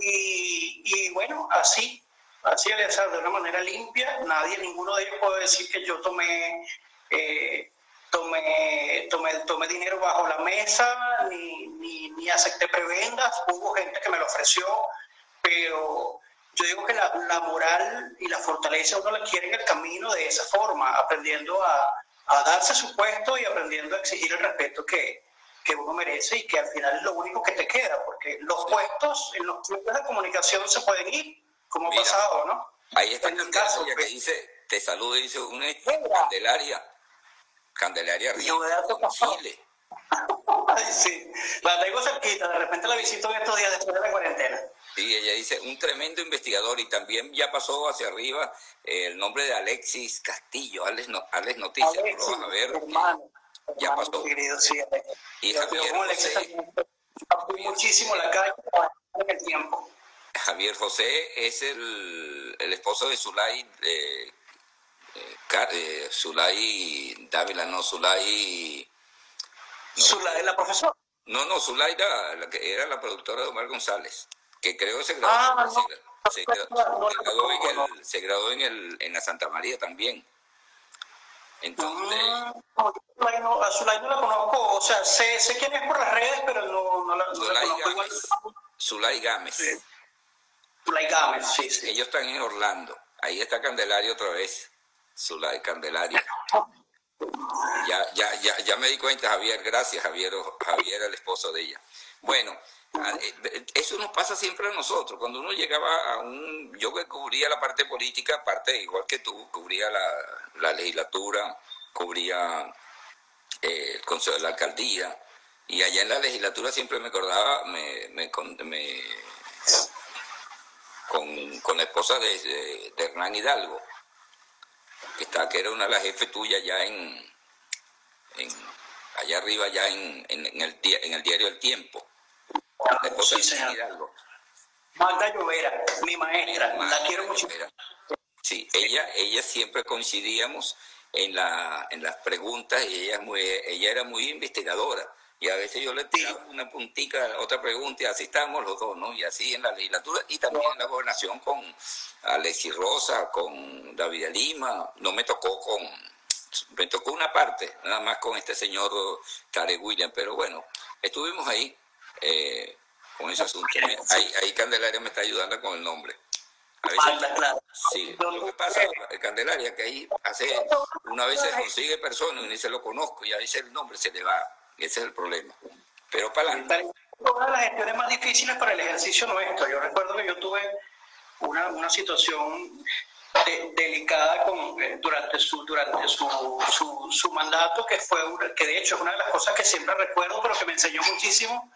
Y, y, bueno, así, así de una manera limpia, nadie, ninguno de ellos puede decir que yo tomé, eh, tomé, tomé, tomé, dinero bajo la mesa, ni, ni, ni acepté prebendas, hubo gente que me lo ofreció, pero yo digo que la, la, moral y la fortaleza uno la quiere en el camino de esa forma, aprendiendo a, a darse su puesto y aprendiendo a exigir el respeto que, que uno merece y que al final es lo único que te queda, porque los puestos en los medios de comunicación se pueden ir, como ha pasado, ¿no? Ahí está en el caso que pues. dice, te saluda y dice, una Candelaria, Candelaria Río, Chile. Ay, sí, la tengo cerquita, de repente la visito en estos días después de la cuarentena. Sí, ella dice, un tremendo investigador y también ya pasó hacia arriba el nombre de Alexis Castillo, Alex, no, Alex Noticias, Alexis, a ver, hermano, ya pasó. Querido, sí, y Javier José, muchísimo la calle en el tiempo. Javier José es el, el esposo de Zulay, eh, eh, Zulay Dávila, no, Zulay... No, Zulay, la profesora. No, no, Zulay era la, que era la productora de Omar González, que creo que se graduó, ah, se, graduó, en, el, se graduó en, el, en la Santa María también. Entonces... Ah, no, a Zulay no la conozco, o sea, sé, sé quién es por las redes, pero no, no la, no Zulay la conozco. Gámez. Zulay Gámez. Sí. Zulay Gámez, sí, sí. Ellos están en Orlando. Ahí está Candelario otra vez. Zulay Candelario. Ya, ya, ya, ya me di cuenta, Javier. Gracias, Javier. Javier, el esposo de ella. Bueno, ah, eh, eso nos pasa siempre a nosotros. Cuando uno llegaba a un... Yo que cubría la parte política, parte igual que tú, cubría la, la legislatura, cubría eh, el consejo de la alcaldía, y allá en la legislatura siempre me acordaba, me, me, me con, con, la esposa de, de, Hernán Hidalgo, que, está, que era una de las jefes tuyas ya en, en allá arriba, ya en, en, el, en el diario El Tiempo. La esposa de Hidalgo. Magda Llovera, mi maestra, la quiero mucho. Sí, ella, ella siempre coincidíamos en, la, en las preguntas y ella, muy, ella era muy investigadora. Y a veces yo le tiraba una puntica otra pregunta y así estábamos los dos, ¿no? Y así en la legislatura y también en la gobernación con Alexis Rosa, con David Lima. No me tocó con, me tocó una parte, nada más con este señor Tarek William, pero bueno, estuvimos ahí eh, con ese asunto. Ahí, ahí Candelaria me está ayudando con el nombre. Sí, lo que pasa, Candelaria, que ahí hace, una vez se consigue persona y ni se lo conozco y a veces el nombre se le va. Ese es el problema. Pero para adelante. Una de las gestiones más difíciles para el ejercicio nuestro. Yo recuerdo que yo tuve una, una situación delicada con, eh, durante, su, durante su, su, su, mandato, que fue que de hecho es una de las cosas que siempre recuerdo, pero que me enseñó muchísimo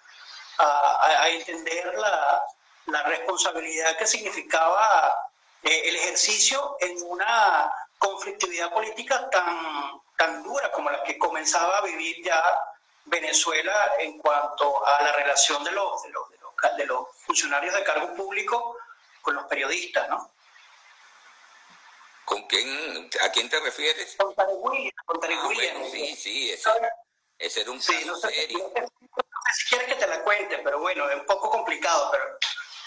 a, a entender la, la responsabilidad que significaba eh, el ejercicio en una conflictividad política tan, tan dura como la que comenzaba a vivir ya Venezuela en cuanto a la relación de los, de los, de los, funcionarios de cargo público con los periodistas, ¿no? ¿Con quién, ¿A quién te refieres? Con Tarek Williams. Con ah, sí, sí, ese, ese, era un sí, no sé, serio. No sé si quieres que te la cuente, pero bueno, es un poco complicado, pero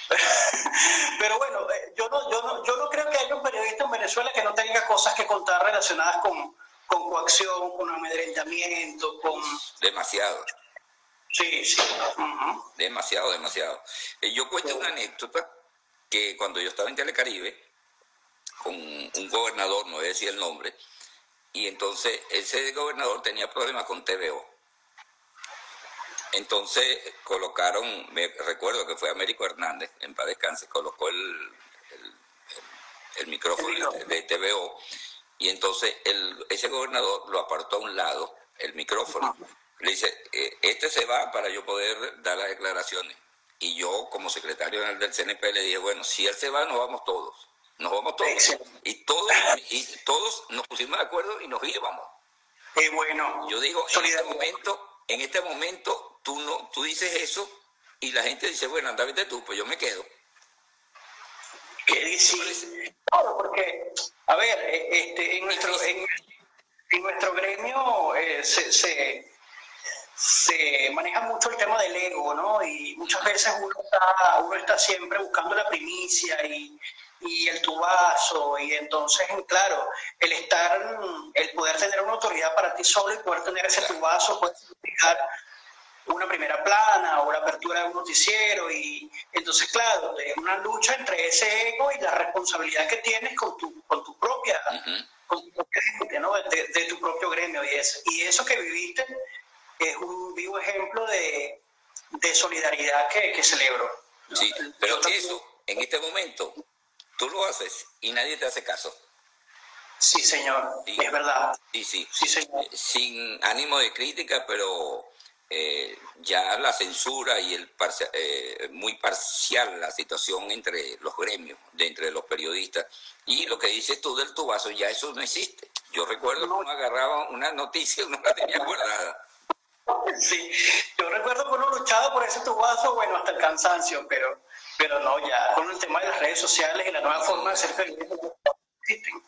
pero bueno, eh, yo no, yo, no, yo no creo que haya un periodista en Venezuela que no tenga cosas que contar relacionadas con, con coacción, con amedrentamiento, con... Demasiado. Sí, sí. Demasiado, demasiado. Eh, yo cuento una anécdota que cuando yo estaba en Telecaribe, con un gobernador, no voy a decir el nombre, y entonces ese gobernador tenía problemas con TVO. Entonces colocaron, me recuerdo que fue Américo Hernández, en paz descanse, colocó el, el, micrófono de, TVO y entonces el, ese gobernador lo apartó a un lado, el micrófono. Le dice, eh, este se va para yo poder dar las declaraciones. Y yo, como secretario del CNP, le dije, bueno, si él se va, nos vamos todos. Nos vamos todos. Y todos, y todos nos pusimos de acuerdo y nos íbamos. Y bueno. Yo digo, en este momento, en este momento tú, no, tú dices eso y la gente dice, bueno, anda, vete tú, pues yo me quedo. Que sí, claro, porque, a ver, eh, este, en, nuestro, en, nuestro gremio eh, se, se, se, maneja mucho el tema del ego, ¿no? Y muchas veces uno está, uno está siempre buscando la primicia y, y el tubazo, y entonces, claro, el estar, el poder tener una autoridad para ti solo y poder tener ese tubazo puede significar una primera plana o la apertura de un noticiero y entonces claro, es una lucha entre ese ego y la responsabilidad que tienes con tu, con tu propia, con tu propia gente, ¿no? de, tu propio gremio y eso. Y eso que viviste es un vivo ejemplo de, de solidaridad que, que celebro. Sí, pero eso, en este momento, tú lo haces y nadie te hace caso. Sí, señor, es verdad. Sí, sí. sí señor. Sin ánimo de crítica, pero eh, ya la censura y el eh, muy parcial la situación entre los gremios, de entre los periodistas. Y lo que dices tú del tubazo, ya eso no existe. Yo recuerdo que uno agarraba una noticia y uno la tenía guardada. Sí, yo recuerdo que uno luchaba por ese tubazo, bueno, hasta el cansancio, pero, pero no, ya con el tema de las redes sociales y la nueva forma de hacer periodismo, existen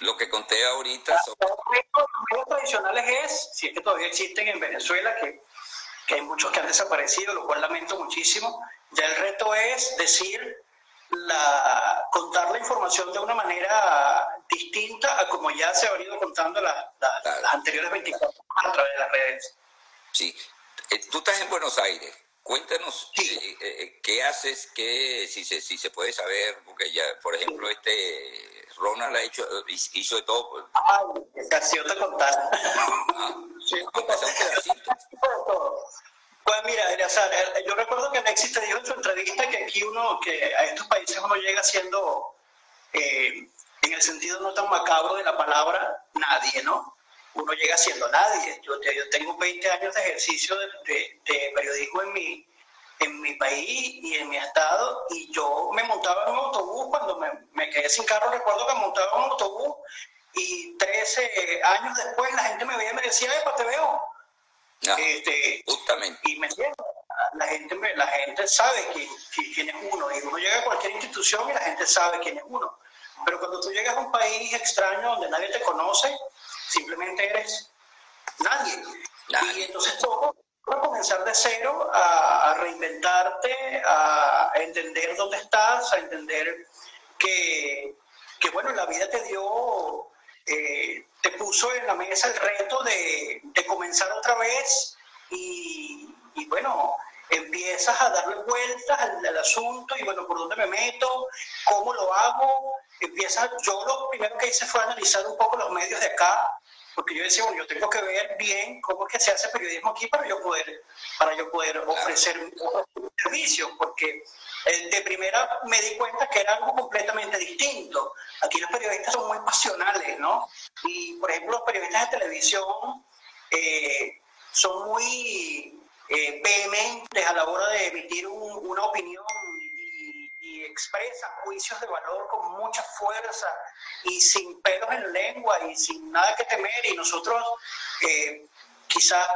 lo que conté ahorita. Los medios tradicionales es, si es que todavía existen en Venezuela, que, que hay muchos que han desaparecido, lo cual lamento muchísimo. Ya el reto es decir, la, contar la información de una manera distinta a como ya se ha venido contando las anteriores 24 horas a través de las redes. Sí, eh, tú estás en Buenos Aires. Cuéntanos eh, eh, qué haces, qué, si se, si se puede saber, porque ya, por ejemplo, este Ronald ha hecho, hizo de todo. Pues. Ay, casi te contar. Ah, pues mira, eh, yo recuerdo que Alexis te dijo en su entrevista que aquí uno, que a estos países uno llega siendo, eh, en el sentido no tan macabro de la palabra, nadie, ¿no? Uno llega siendo nadie. Yo, yo tengo 20 años de ejercicio de, de periodismo en mi, en mi país y en mi estado y yo me montaba en un autobús cuando me, me quedé sin carro, recuerdo que montaba en un autobús y 13 años después la gente me veía y me decía, Epa, te veo. este, justamente. Y me la gente, la gente sabe quién, quién es uno y uno llega a cualquier institución y la gente sabe quién es uno. Pero cuando tú llegas a un país extraño donde nadie te conoce, simplemente eres nadie. nadie. Y entonces todo, a comenzar de cero, a, reinventarte, a, entender dónde estás, a entender que, que bueno, la vida te dio, eh, te puso en la mesa el reto de, de comenzar otra vez y, y, bueno, empiezas a darle vueltas al, al, asunto y bueno, ¿por dónde me meto? ¿Cómo lo hago? Empiezas, yo lo primero que hice fue analizar un poco los medios de acá, porque yo decía, bueno, yo tengo que ver bien cómo es que se hace periodismo aquí para yo poder, para yo poder ofrecer un servicio, porque eh, de primera me di cuenta que era algo completamente distinto. Aquí los periodistas son muy pasionales, ¿no? Y, por ejemplo, los periodistas de televisión eh, son muy eh, vehementes a la hora de emitir una opinión expresa juicios de valor con mucha fuerza y sin pelos en lengua y sin nada que temer y nosotros eh, quizás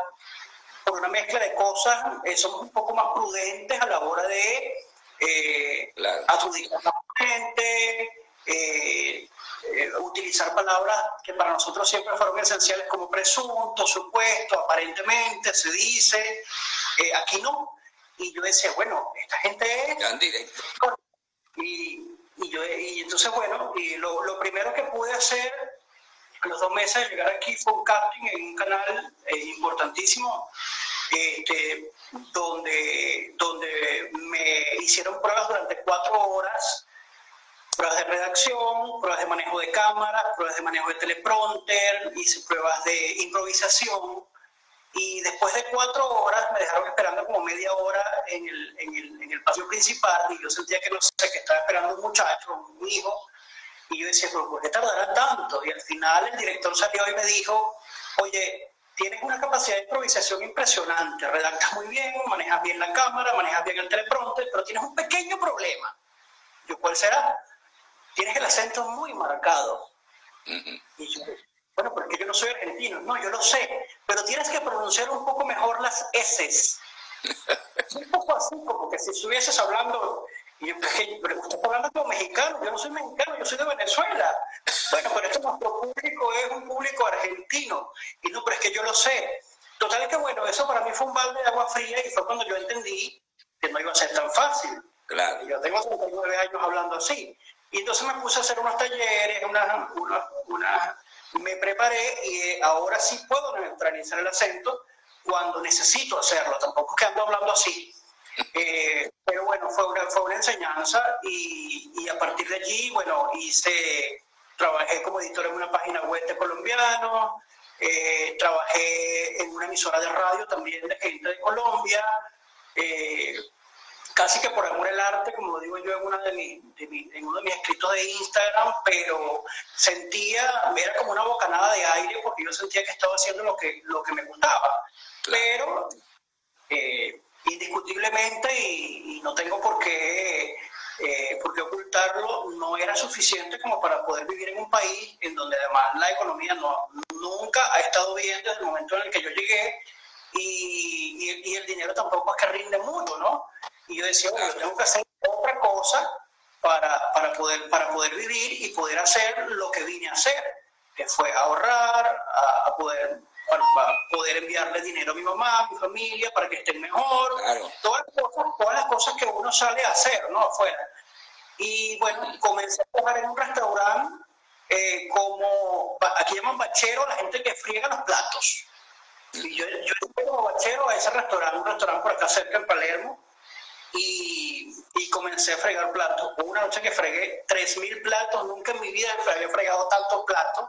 por una mezcla de cosas eh, somos un poco más prudentes a la hora de eh, adjudicar a la gente, eh, utilizar palabras que para nosotros siempre fueron esenciales como presunto, supuesto, aparentemente, se dice, aquí no. Y yo decía, bueno, esta gente es y, y, yo, y entonces, bueno, y lo, lo, primero que pude hacer a los dos meses de llegar aquí fue un casting en un canal eh, importantísimo, este, donde, donde me hicieron pruebas durante cuatro horas, pruebas de redacción, pruebas de manejo de cámara, pruebas de manejo de teleprompter, hice pruebas de improvisación, y después de cuatro horas me dejaron esperando como media hora en el, en el, en el patio principal y yo sentía que no sé, que estaba esperando un muchacho, un hijo, y yo decía, pero ¿por qué tardará tanto? Y al final el director salió y me dijo, oye, tienes una capacidad de improvisación impresionante, redactas muy bien, manejas bien la cámara, manejas bien el teleprompter, pero tienes un pequeño problema. Yo, ¿cuál será? Tienes el acento muy marcado. Y yo, bueno, porque yo no soy argentino. No, yo lo sé, pero tienes que pronunciar un poco mejor las S. un poco así, como que si estuvieses hablando, y yo, pero usted está hablando como mexicano, yo no soy mexicano, yo soy de Venezuela. Bueno, pero esto nuestro público es un público argentino. Y no, pero es que yo lo sé. Total es que bueno, eso para mí fue un balde de agua fría y fue cuando yo entendí que no iba a ser tan fácil. Claro. Yo tengo 39 años hablando así. Y entonces me puse a hacer unos talleres, unas una, una me preparé y ahora sí puedo neutralizar el acento cuando necesito hacerlo, tampoco es que ando hablando así. Eh, pero bueno, fue una, fue una enseñanza y, y, a partir de allí, bueno, hice, trabajé como editor en una página web de colombianos, eh, trabajé en una emisora de radio también de gente de Colombia, eh, casi que por amor al arte, como digo yo en, una de en uno de mis escritos de Instagram, pero sentía, era como una bocanada de aire porque yo sentía que estaba haciendo lo que, lo que me gustaba. Pero eh, indiscutiblemente, y, no tengo por qué, eh, por qué ocultarlo, no era suficiente como para poder vivir en un país en donde además la economía no, nunca ha estado bien desde el momento en el que yo llegué y, el dinero tampoco es que rinde mucho, ¿no? Y yo decía, bueno, yo tengo que hacer otra cosa para, para, poder, para poder vivir y poder hacer lo que vine a hacer, que fue ahorrar, a, poder para, poder enviarle dinero a mi mamá, a mi familia, para que estén mejor, todas, las cosas, todas las cosas que uno sale a hacer, ¿no? Afuera. Y bueno, comencé a trabajar en un restaurante eh, como, aquí llaman bachero la gente que friega los platos. Y yo, yo como bachero a ese restaurante, un restaurante por acá cerca en Palermo, y, y comencé a fregar platos. Hubo una noche que fregué 3.000 platos, nunca en mi vida había fregado tantos platos,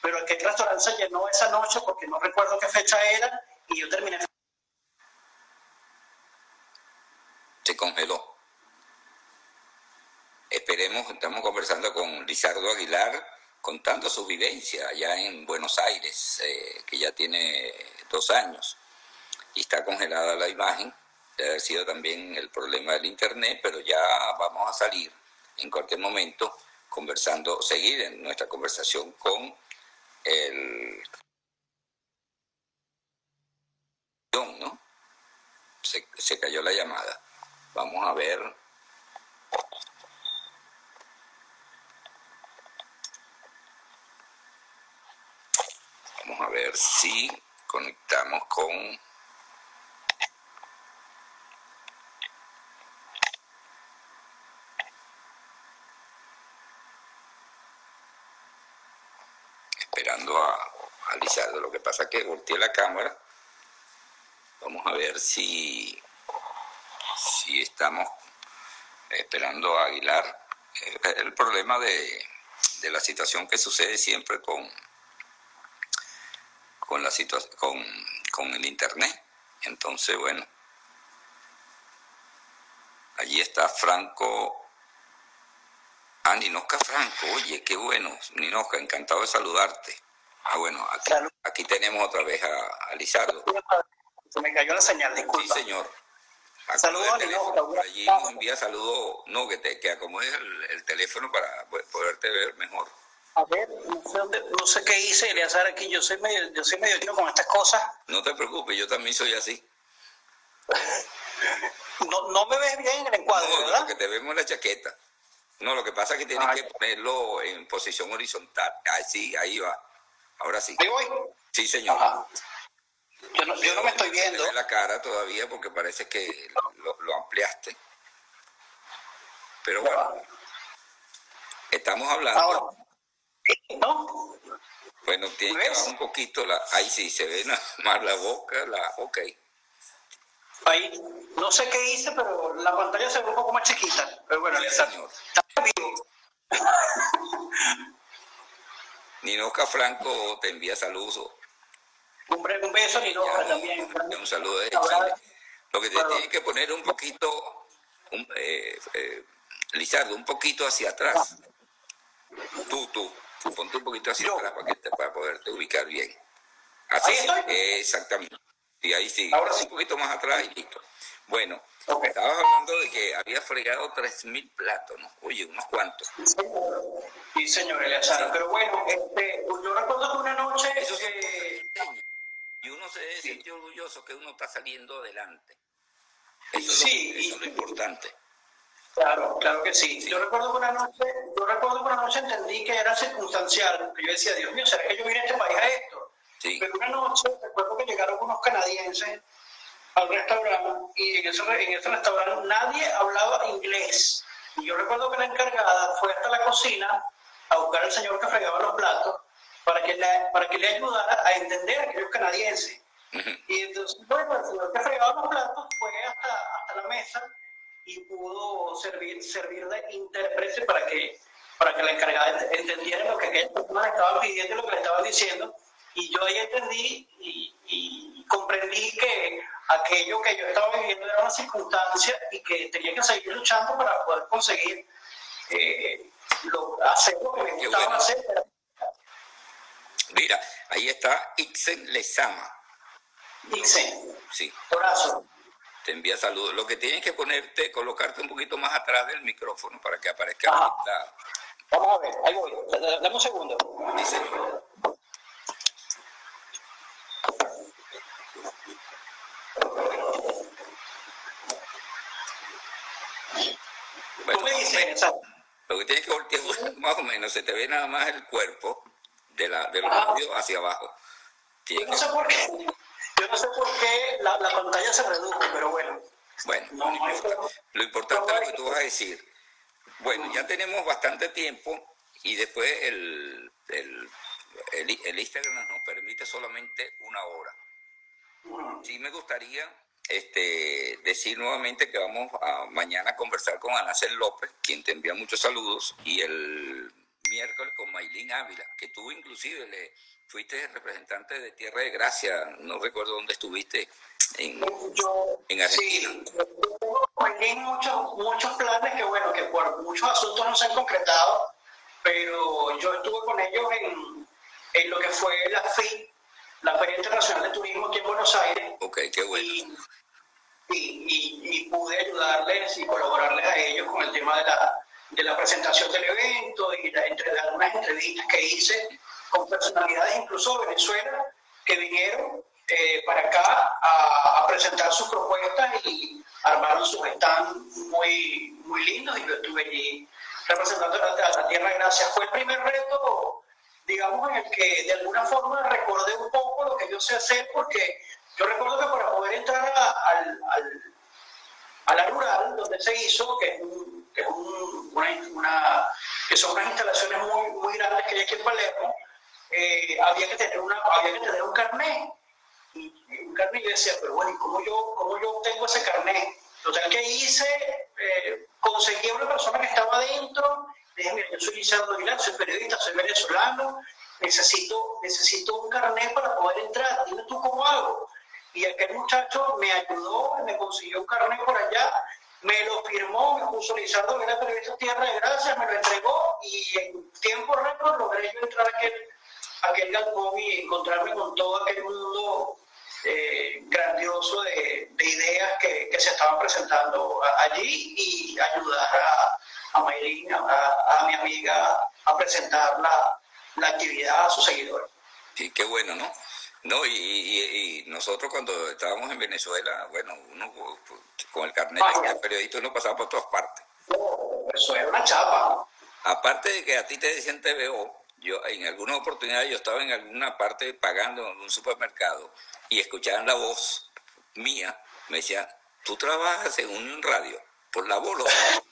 pero aquel restaurante se llenó esa noche porque no recuerdo qué fecha era y yo terminé. Se congeló. Esperemos, estamos conversando con Lizardo Aguilar, contando su vivencia allá en Buenos Aires, eh, que ya tiene dos años, y está congelada la imagen, debe haber sido también el problema del Internet, pero ya vamos a salir en cualquier momento conversando, seguir en nuestra conversación con el... ¿no? Se, se cayó la llamada. Vamos a ver Vamos a ver si conectamos con... Esperando a, Lo que pasa es que volteé la cámara. Vamos a ver si, si estamos esperando a Aguilar. El problema de, de la situación que sucede siempre con con la con, con el internet. Entonces, bueno, allí está Franco. Ah, Ninosca Franco, oye, qué bueno, Ninosca, encantado de saludarte. Ah, bueno, aquí, tenemos otra vez a, a, Lizardo. Se me cayó la señal, disculpa. Sí, señor. Saludos, Ninosca. allí nos envía saludos, no, que, te, que acomodes el, el teléfono para poderte ver mejor. A ver, no sé, qué hice, Eleazar, aquí yo soy medio, yo soy medio tiro con estas cosas. No te preocupes, yo también soy así. no, no me ves bien en el encuadre, no, ¿verdad? que te vemos la chaqueta. No, lo que pasa es que tienes ah, que ponerlo en posición horizontal. Ahí sí, ahí va. Ahora sí. ¿Ahí voy? Sí, señor. Yo no, yo no, me estoy viendo. La cara todavía porque parece que lo, lo ampliaste. Pero bueno. Estamos hablando Ahora. ¿No? Bueno, tiene que bajar un poquito la. Ahí sí, se ve más la boca, la. Ok. Ahí, no sé qué hice, pero la pantalla se ve un poco más chiquita. Pero bueno, está, señor. está vivo. Ninoca Franco te envía saludos. Un, un beso, Ninoca, también. Un saludo de Lo que te tiene que poner un poquito, un, eh, eh, Lizardo, un poquito hacia atrás. Tú, tú. Ponte un poquito hacia atrás para, que para poderte ubicar bien. Así exactamente. Y ahí sí. Ahora sí. Un poquito más atrás y listo. Bueno, estabas hablando de que había fregado 3.000 platos, ¿no? Oye, unos cuantos. Sí, señor Eleazar. Pero bueno, este, yo recuerdo que una noche... Eso que... Y uno se siente orgulloso que uno está saliendo adelante. Eso, sí, es, lo, eso es lo importante. Claro, claro que sí. Yo recuerdo que una noche, yo recuerdo que una noche entendí que era circunstancial, porque yo decía, Dios mío, ¿será que yo vine a este país a esto? Sí. Pero una noche recuerdo que llegaron unos canadienses al restaurante y en ese, en ese restaurante nadie hablaba inglés. Y yo recuerdo que la encargada fue hasta la cocina a buscar al señor que fregaba los platos para que, le, para que le ayudara a entender a aquellos canadienses. Y entonces, bueno, el señor que fregaba los platos fue hasta, hasta la mesa y pudo servir, servir de intérprete para que, para que la encargada entendiera lo que aquellas personas estaban pidiendo y lo que le estaban diciendo. Y yo ahí entendí y, y comprendí que aquello que yo estaba viviendo era una circunstancia y que tenía que seguir luchando para poder conseguir eh, lo, hacer lo que me gustaba hacer. Mira, ahí está Ixen Lezama. Ixen. Sí. Corazón. Te envía saludos. Lo que tienes que ponerte, colocarte un poquito más atrás del micrófono para que aparezca. Vamos a ver, ahí voy. Dame un segundo. Dice. Lo que tienes que voltear más o menos, se te ve nada más el cuerpo de, la, de los labios hacia abajo. Yo no, sé por qué, yo no sé por qué la, la pantalla se redujo, pero bueno. Bueno, no, no lo importante es lo que tú vas a decir. Bueno, ya tenemos bastante tiempo y después el, el, el, Instagram nos permite solamente una hora. Sí me gustaría este, decir nuevamente que vamos a mañana a conversar con Anacel López, quien te envía muchos saludos, y el miércoles con Maylin Ávila, que tú inclusive le fuiste representante de Tierra de Gracia, no recuerdo dónde estuviste, en, yo, en Argentina. Sí, Maylin muchos, muchos planes que bueno, que por muchos asuntos no se han concretado, pero yo estuve con ellos en, en lo que fue la FI, la Feria Internacional de Turismo aquí en Buenos Aires. Ok, qué bueno. Y, y, y, pude ayudarles y colaborarles a ellos con el tema de la, de la presentación del evento y la, entre algunas entrevistas que hice con personalidades incluso de Venezuela que vinieron eh, para acá a, a, presentar sus propuestas y armaron sus stands muy, muy lindos y yo estuve allí representando a la, a la Tierra de Gracia. Fue el primer reto, digamos, en el que de alguna forma recordé un poco lo que yo sé hacer porque yo recuerdo que para poder entrar a, al, al, a la rural, donde se hizo, que, es un, que, es un, una, una, que son unas instalaciones muy, muy grandes que hay aquí en Palermo, eh, había, que tener una, había que tener un carnet. Y, un carnet, yo decía, pero bueno, ¿y cómo yo, cómo yo obtengo ese carnet? Total que hice, eh, conseguí a una persona que estaba adentro, yo soy Lizardo Aguilar, soy periodista, soy venezolano, necesito, necesito un carnet para poder entrar, dime tú cómo hago. Y aquel muchacho me ayudó, me consiguió un carnet por allá, me lo firmó, me puso Lizardo era periodista Tierra de Gracia, me lo entregó y en tiempo récord logré yo entrar a aquel, aquel galpón y encontrarme con todo aquel mundo eh, grandioso de, de ideas que, que, se estaban presentando allí y ayudar a, a Maylin, a, a, mi amiga, a presentar la, la actividad a sus seguidores. Sí, qué bueno, ¿no? No, y, y, y, nosotros cuando estábamos en Venezuela, bueno, uno con el carnet de periodista uno pasaba por todas partes. eso es una chapa. Aparte de que a ti te decían TVO, yo en alguna oportunidad yo estaba en alguna parte pagando en un supermercado y escuchaban la voz mía, me decían, tú trabajas en un radio, por la voz,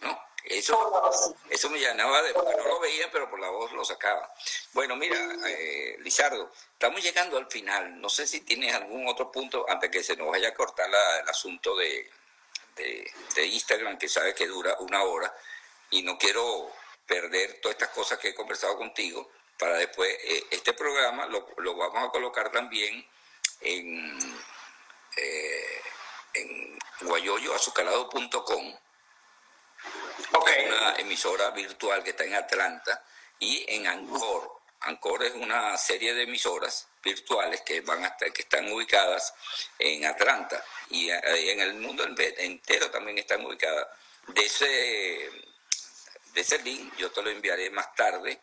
¿no? Eso, eso me llenaba de... Porque no lo veía, pero por la voz lo sacaba. Bueno, mira, eh, Lizardo, estamos llegando al final. No sé si tienes algún otro punto antes que se nos vaya a cortar la, el asunto de, de, Instagram, que sabe que dura una hora, y no quiero perder todas estas cosas que he conversado contigo, para después, eh, este programa lo, lo, vamos a colocar también en, eh, en guayoyoazucarado.com Okay. Una emisora virtual que está en Atlanta y en Ancor. Ancor es una serie de emisoras virtuales que van hasta que están ubicadas en Atlanta y en el mundo entero también están ubicadas. De ese, de ese link yo te lo enviaré más tarde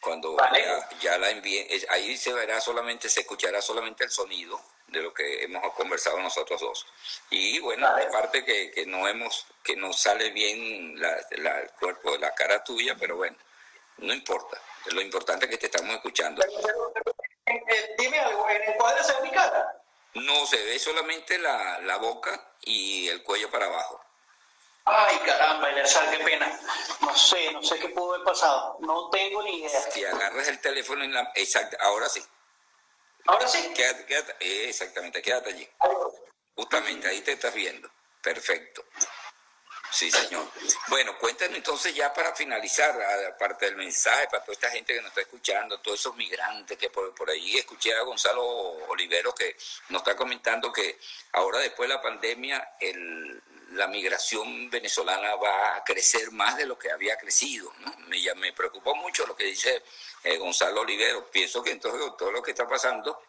cuando vale. ya, ya, la envíen. Ahí se verá solamente, se escuchará solamente el sonido de lo que hemos conversado nosotros dos. Y bueno, Vale. aparte que, que no hemos, que no sale bien la, la, el cuerpo, la cara tuya, pero bueno, no importa. Lo importante es que te estamos escuchando. Pero, pero, pero, eh, dime algo, ¿en el cuadro se ve mi cara? No, se ve solamente la, la boca y el cuello para abajo. Ay, caramba, Eleazar, qué pena. No sé, no sé qué pudo haber pasado. No tengo ni idea. Si agarras el teléfono en la... Exacto, ahora sí. Ahora sí. Eh, exactamente, quédate allí. Justamente, ahí te estás viendo. Perfecto. Sí, señor. Bueno, cuéntanos entonces ya para finalizar, aparte del mensaje, para toda esta gente que nos está escuchando, todos esos migrantes que por, por ahí escuché a Gonzalo Olivero que nos está comentando que ahora después de la pandemia el, la migración venezolana va a crecer más de lo que había crecido. ¿no? Me, me preocupó mucho lo que dice eh, Gonzalo Olivero. Pienso que entonces todo lo que está pasando,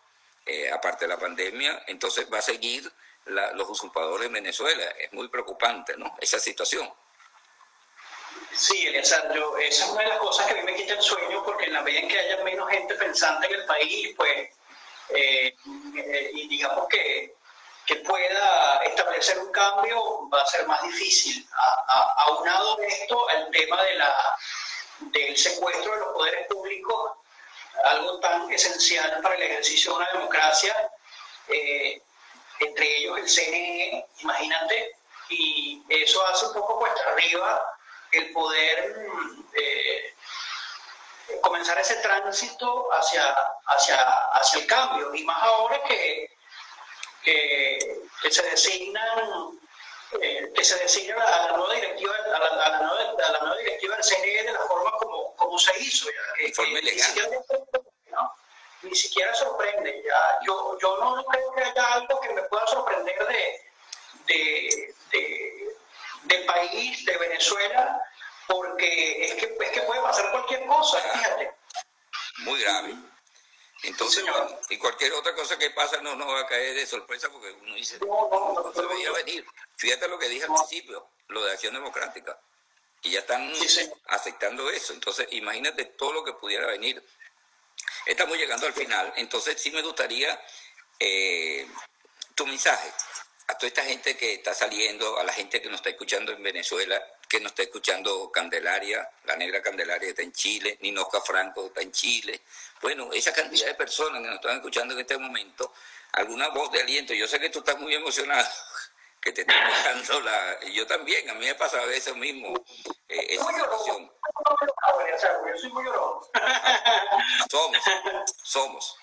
eh, aparte de la pandemia, entonces va a seguir los usurpadores en Venezuela. Es muy preocupante, ¿no? Esa situación. Sí, esa es una de las cosas que a mí me quita el sueño, porque en la medida en que haya menos gente pensante en el país, pues, eh, eh, y digamos que, que, pueda establecer un cambio, va a ser más difícil. aunado de esto, al tema de la, del secuestro de los poderes públicos, algo tan esencial para el ejercicio de una democracia, eh, entre ellos el CNE, imagínate, y eso hace un poco cuesta arriba el poder eh, comenzar ese tránsito hacia, hacia, hacia el cambio, y más ahora que, que, se designan eh, que se designa a la nueva directiva a la, nueva, directiva del CNE de la forma como, como se hizo ni siquiera sorprende. Ya, yo, yo no creo que haya algo que me pueda sorprender de, de, del país, de Venezuela, porque es que, es que puede pasar cualquier cosa, fíjate. Muy grave. Entonces, y cualquier otra cosa que pasa no nos va a caer de sorpresa porque uno dice, no, no, no, se veía venir. Fíjate lo que dije al principio, lo de acción democrática. Y ya están aceptando eso. Entonces, imagínate todo lo que pudiera venir. Estamos llegando al final, entonces sí me gustaría eh, tu mensaje a toda esta gente que está saliendo, a la gente que nos está escuchando en Venezuela, que nos está escuchando Candelaria, la negra Candelaria está en Chile, Ninoca Franco está en Chile. Bueno, esa cantidad de personas que nos están escuchando en este momento, alguna voz de aliento. Yo sé que tú estás muy emocionado, que te está escuchando la... Yo también, a mí me pasa a veces mismo eh, esa situación. Somos, somos.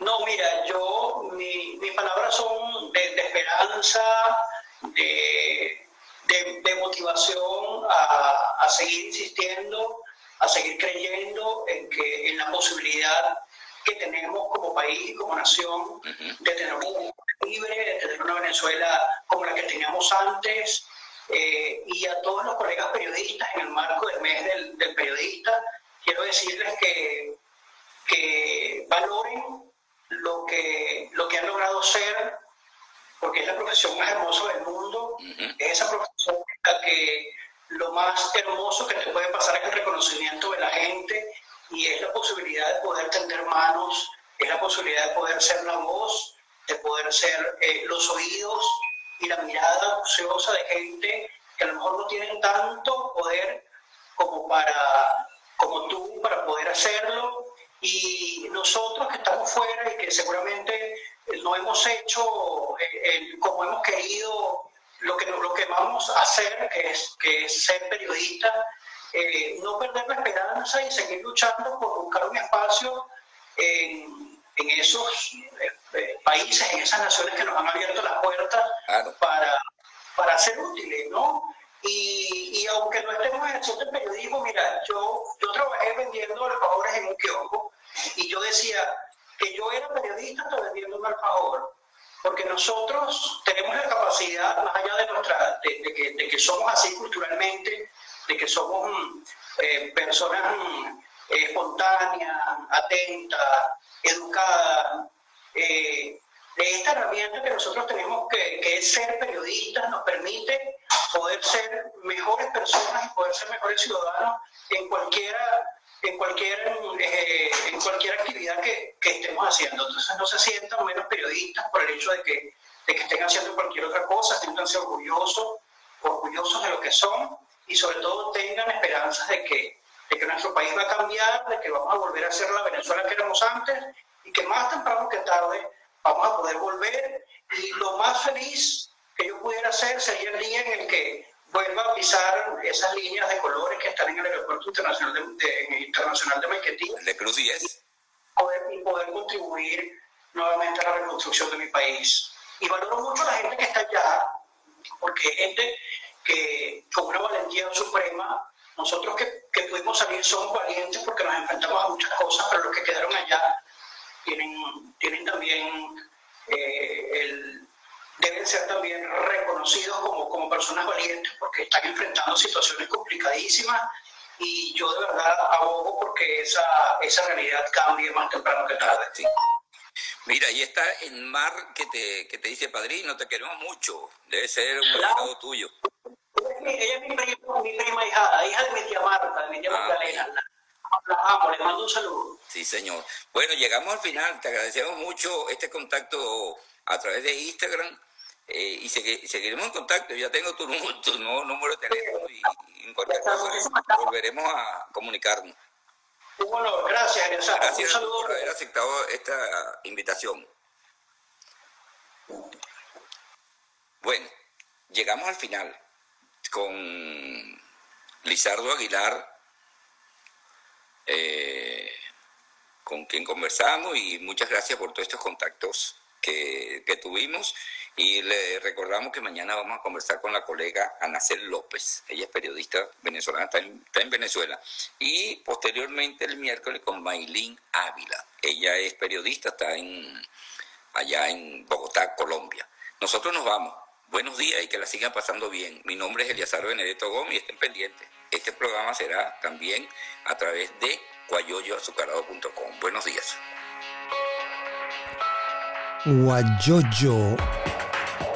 No, mira, yo, mi, mis palabras son de, esperanza, de, de, motivación a, a, seguir insistiendo, a seguir creyendo en, que, en la posibilidad que tenemos como país como nación de tener una Venezuela libre, de tener una Venezuela como la que teníamos antes, eh, y a todos los colegas periodistas en el marco del mes del, del periodista, quiero decirles que, que valoren lo que, lo que han logrado ser, porque es la profesión más hermosa del mundo, es esa profesión en la que lo más hermoso que te puede pasar es el reconocimiento de la gente y es la posibilidad de poder tender manos, es la posibilidad de poder ser la voz, de poder ser eh, los oídos y la mirada ociosa de gente que a lo mejor no tienen tanto poder como para como tú para poder hacerlo. Y nosotros que estamos fuera y que seguramente no hemos hecho eh, como hemos querido lo que, lo que vamos a hacer, que es, que es ser periodista, eh, no perder la esperanza y seguir luchando por buscar un espacio en, en esos eh, países, en esas naciones que nos han abierto las puertas para, para ser útiles, ¿no? Y, y, aunque no estemos en el centro de periodismo, mira, yo, yo trabajé vendiendo alfajores en un kiosco y yo decía que yo era periodista hasta vendiendo un alfajor, porque nosotros tenemos la capacidad, más allá de, nuestra, de, que, somos así culturalmente, de que somos eh, personas eh, espontáneas, atentas, educadas, eh, de esta herramienta que nosotros tenemos que, que, es ser periodistas, nos permite poder ser mejores personas y poder ser mejores ciudadanos en cualquiera en cualquier, eh, en cualquier actividad que, que, estemos haciendo. Entonces no se sientan menos periodistas por el hecho de que, de que estén haciendo cualquier otra cosa, siéntanse orgullosos, orgullosos de lo que son y sobre todo tengan esperanzas de que, de que nuestro país va a cambiar, de que vamos a volver a ser la Venezuela que éramos antes y que más temprano que tarde vamos a poder volver y lo más feliz que yo pudiera hacer sería el día en el que vuelva a pisar esas líneas de colores que están en el aeropuerto internacional de, de, internacional de De Cruz 10. Poder, y poder contribuir nuevamente a la reconstrucción de mi país. Y valoro mucho a la gente que está allá, porque gente que con una valentía suprema, nosotros que, que pudimos salir somos valientes porque nos enfrentamos a muchas cosas, pero los que quedaron allá tienen, tienen también eh, el, deben ser también reconocidos como, como personas valientes porque están enfrentando situaciones complicadísimas y yo de verdad abogo porque esa, esa realidad cambie más temprano que tarde. Mira, ahí está en Mar que te, que te dice, padrino, te queremos mucho. Debe ser un claro. tuyo. Ella es mi prima, mi prima hija, hija de mi tía Marta, de mi tía ah, Magdalena. La, amo, le mando un saludo. Sí, señor. Bueno, llegamos al final. Te agradecemos mucho este contacto a través de Instagram. Eh, y seguiremos en contacto. Ya tengo tu, tu nuevo número de teléfono y, y en cualquier cosa volveremos a comunicarnos. Bueno, gracias, Gracias por haber aceptado esta invitación. Bueno, llegamos al final con Lizardo Aguilar, eh, con quien conversamos y muchas gracias por todos estos contactos que, que tuvimos. Y le recordamos que mañana vamos a conversar con la colega Anacel López. Ella es periodista venezolana, está en, está en Venezuela. Y posteriormente el miércoles con Maylin Ávila. Ella es periodista, está en, allá en Bogotá, Colombia. Nosotros nos vamos. Buenos días y que la sigan pasando bien. Mi nombre es Eliazar Benedetto Gómez y estén pendientes. Este programa será también a través de guayoyoazucarado.com. Buenos días. Guayoyo